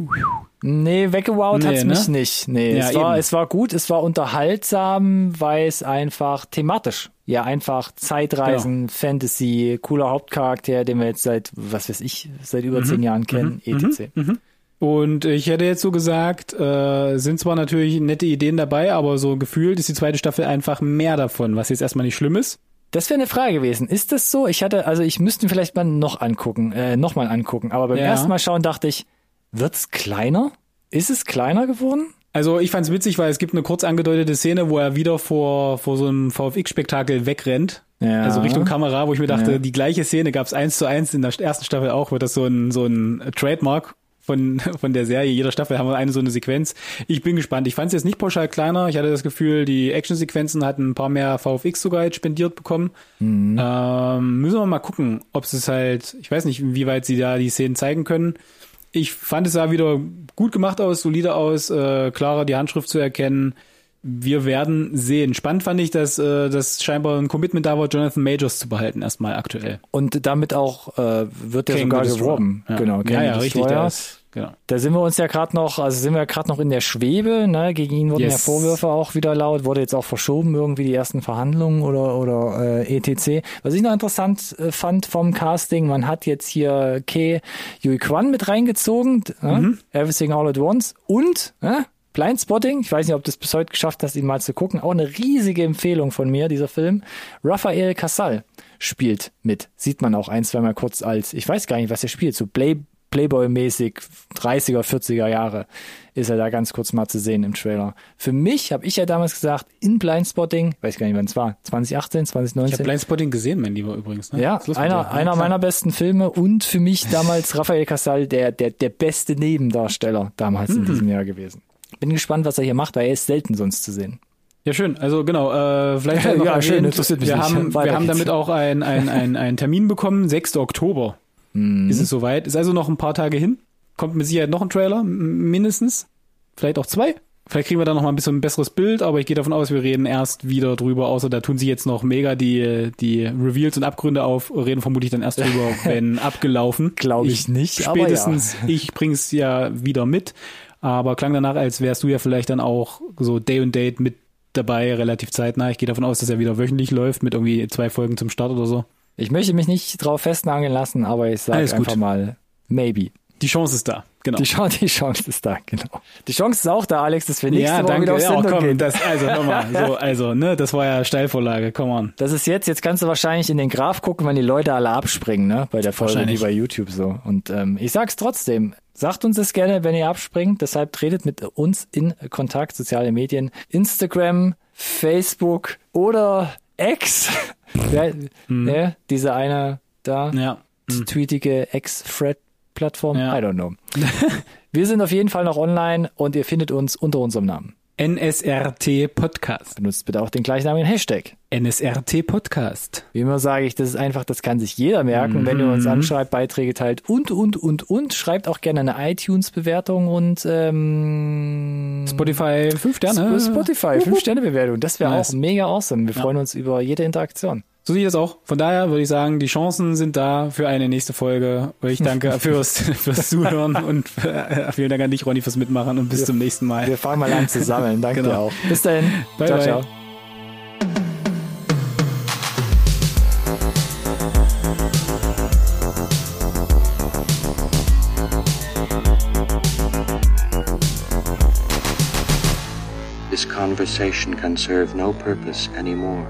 Nee, weggewowt nee, hat's ne? mich nicht. Nee, ja, es, war, es war gut, es war unterhaltsam, weil es einfach thematisch, ja, einfach Zeitreisen, genau. Fantasy, cooler Hauptcharakter, den wir jetzt seit, was weiß ich, seit über mhm. zehn Jahren kennen, mhm. etc. Mhm. mhm. Und ich hätte jetzt so gesagt, äh, sind zwar natürlich nette Ideen dabei, aber so gefühlt ist die zweite Staffel einfach mehr davon, was jetzt erstmal nicht schlimm ist. Das wäre eine Frage gewesen. Ist das so? Ich hatte, also ich müsste vielleicht mal noch angucken, äh, noch mal angucken. Aber beim ja. ersten Mal schauen dachte ich, Wird's kleiner? Ist es kleiner geworden? Also ich fand's witzig, weil es gibt eine kurz angedeutete Szene, wo er wieder vor, vor so einem VFX-Spektakel wegrennt. Ja. Also Richtung Kamera, wo ich mir dachte, ja. die gleiche Szene gab's eins zu eins in der ersten Staffel auch, wird das so ein, so ein Trademark von, von der Serie. Jeder Staffel haben wir eine so eine Sequenz. Ich bin gespannt. Ich fand es jetzt nicht pauschal kleiner. Ich hatte das Gefühl, die Actionsequenzen hatten ein paar mehr VFX sogar jetzt spendiert bekommen. Mhm. Ähm, müssen wir mal gucken, ob es halt, ich weiß nicht, wie weit sie da die Szenen zeigen können ich fand es sah wieder gut gemacht aus, solide aus, äh, klarer die Handschrift zu erkennen. Wir werden sehen. Spannend fand ich, dass äh, das scheinbar ein Commitment da war, Jonathan Majors zu behalten, erstmal aktuell. Und damit auch äh, wird der sogar geworben. Ja. Genau, King ja, ja, richtig. Das, genau. Da sind wir uns ja gerade noch, also sind wir gerade noch in der Schwebe. Ne? Gegen ihn wurden yes. ja Vorwürfe auch wieder laut, wurde jetzt auch verschoben irgendwie die ersten Verhandlungen oder oder äh, etc. Was ich noch interessant äh, fand vom Casting, man hat jetzt hier Ke Yui Kwan mit reingezogen, äh, mhm. Everything All at Once und äh, Blindspotting, ich weiß nicht, ob du es bis heute geschafft hast, ihn mal zu gucken. Auch eine riesige Empfehlung von mir, dieser Film. Raphael Casal spielt mit. Sieht man auch ein, zweimal kurz als, ich weiß gar nicht, was er spielt, so Play, Playboy-mäßig 30er, 40er Jahre ist er da ganz kurz mal zu sehen im Trailer. Für mich habe ich ja damals gesagt, in Blindspotting, weiß gar nicht, wann es war, 2018, 2019. Ich habe Blindspotting gesehen, mein Lieber übrigens. Ne? Ja, einer, einer meiner besten Filme und für mich damals Raphael Casal, der, der, der beste Nebendarsteller damals in diesem Jahr gewesen. Bin gespannt, was er hier macht, weil er ist selten sonst zu sehen. Ja, schön. Also genau, äh, vielleicht ja, noch ja, schön, interessiert mich wir nicht. haben, wir haben damit auch einen ein, ein, Termin bekommen, 6. Oktober mhm. ist es soweit. Ist also noch ein paar Tage hin. Kommt mit Sicherheit noch ein Trailer, mindestens. Vielleicht auch zwei. Vielleicht kriegen wir da noch mal ein bisschen ein besseres Bild, aber ich gehe davon aus, wir reden erst wieder drüber, außer da tun sich jetzt noch mega die, die Reveals und Abgründe auf, reden vermutlich dann erst drüber, wenn abgelaufen. Glaube ich nicht, Spätestens, aber ich bring's ja wieder mit, aber klang danach, als wärst du ja vielleicht dann auch so Day und Date mit dabei, relativ zeitnah. Ich gehe davon aus, dass er wieder wöchentlich läuft, mit irgendwie zwei Folgen zum Start oder so. Ich möchte mich nicht drauf festnageln lassen, aber ich sage Alles gut. einfach mal maybe. Die Chance ist da, genau. Die, Chance, die Chance ist da, genau. Die Chance ist auch da, Alex, dass wir nächste ja, Woche danke. wieder auf Ja, Sendung komm, gehen. das, also nochmal, so, also, ne, das war ja Steilvorlage, come on. Das ist jetzt, jetzt kannst du wahrscheinlich in den Graph gucken, wenn die Leute alle abspringen, ne? Bei der Folge wie bei YouTube so. Und ähm, ich sag's trotzdem. Sagt uns das gerne, wenn ihr abspringt. Deshalb tretet mit uns in Kontakt, soziale Medien, Instagram, Facebook oder X. ja, ne? Diese eine da, Ja. die tweetige X-Thread-Plattform. Ja. I don't know. Wir sind auf jeden Fall noch online und ihr findet uns unter unserem Namen. NSRT Podcast. Benutzt bitte auch den gleichnamigen Hashtag. NSRT Podcast. Wie immer sage ich, das ist einfach, das kann sich jeder merken, wenn ihr uns anschreibt, Beiträge teilt und, und, und, und. Schreibt auch gerne eine iTunes-Bewertung und ähm, Spotify, fünf Sterne. Spotify, 5-Sterne-Bewertung. Das wäre Nice. auch mega awesome. Wir freuen uns über jede Interaktion. So sehe ich das auch. Von daher würde ich sagen, die Chancen sind da für eine nächste Folge. Ich danke fürs, fürs Zuhören und äh, vielen Dank an dich, Ronny, fürs Mitmachen und bis zum nächsten Mal. Wir fangen mal an zu sammeln. Danke Genau. dir auch. Bis dahin. Bye, ciao, bye. ciao. This conversation can serve no purpose anymore.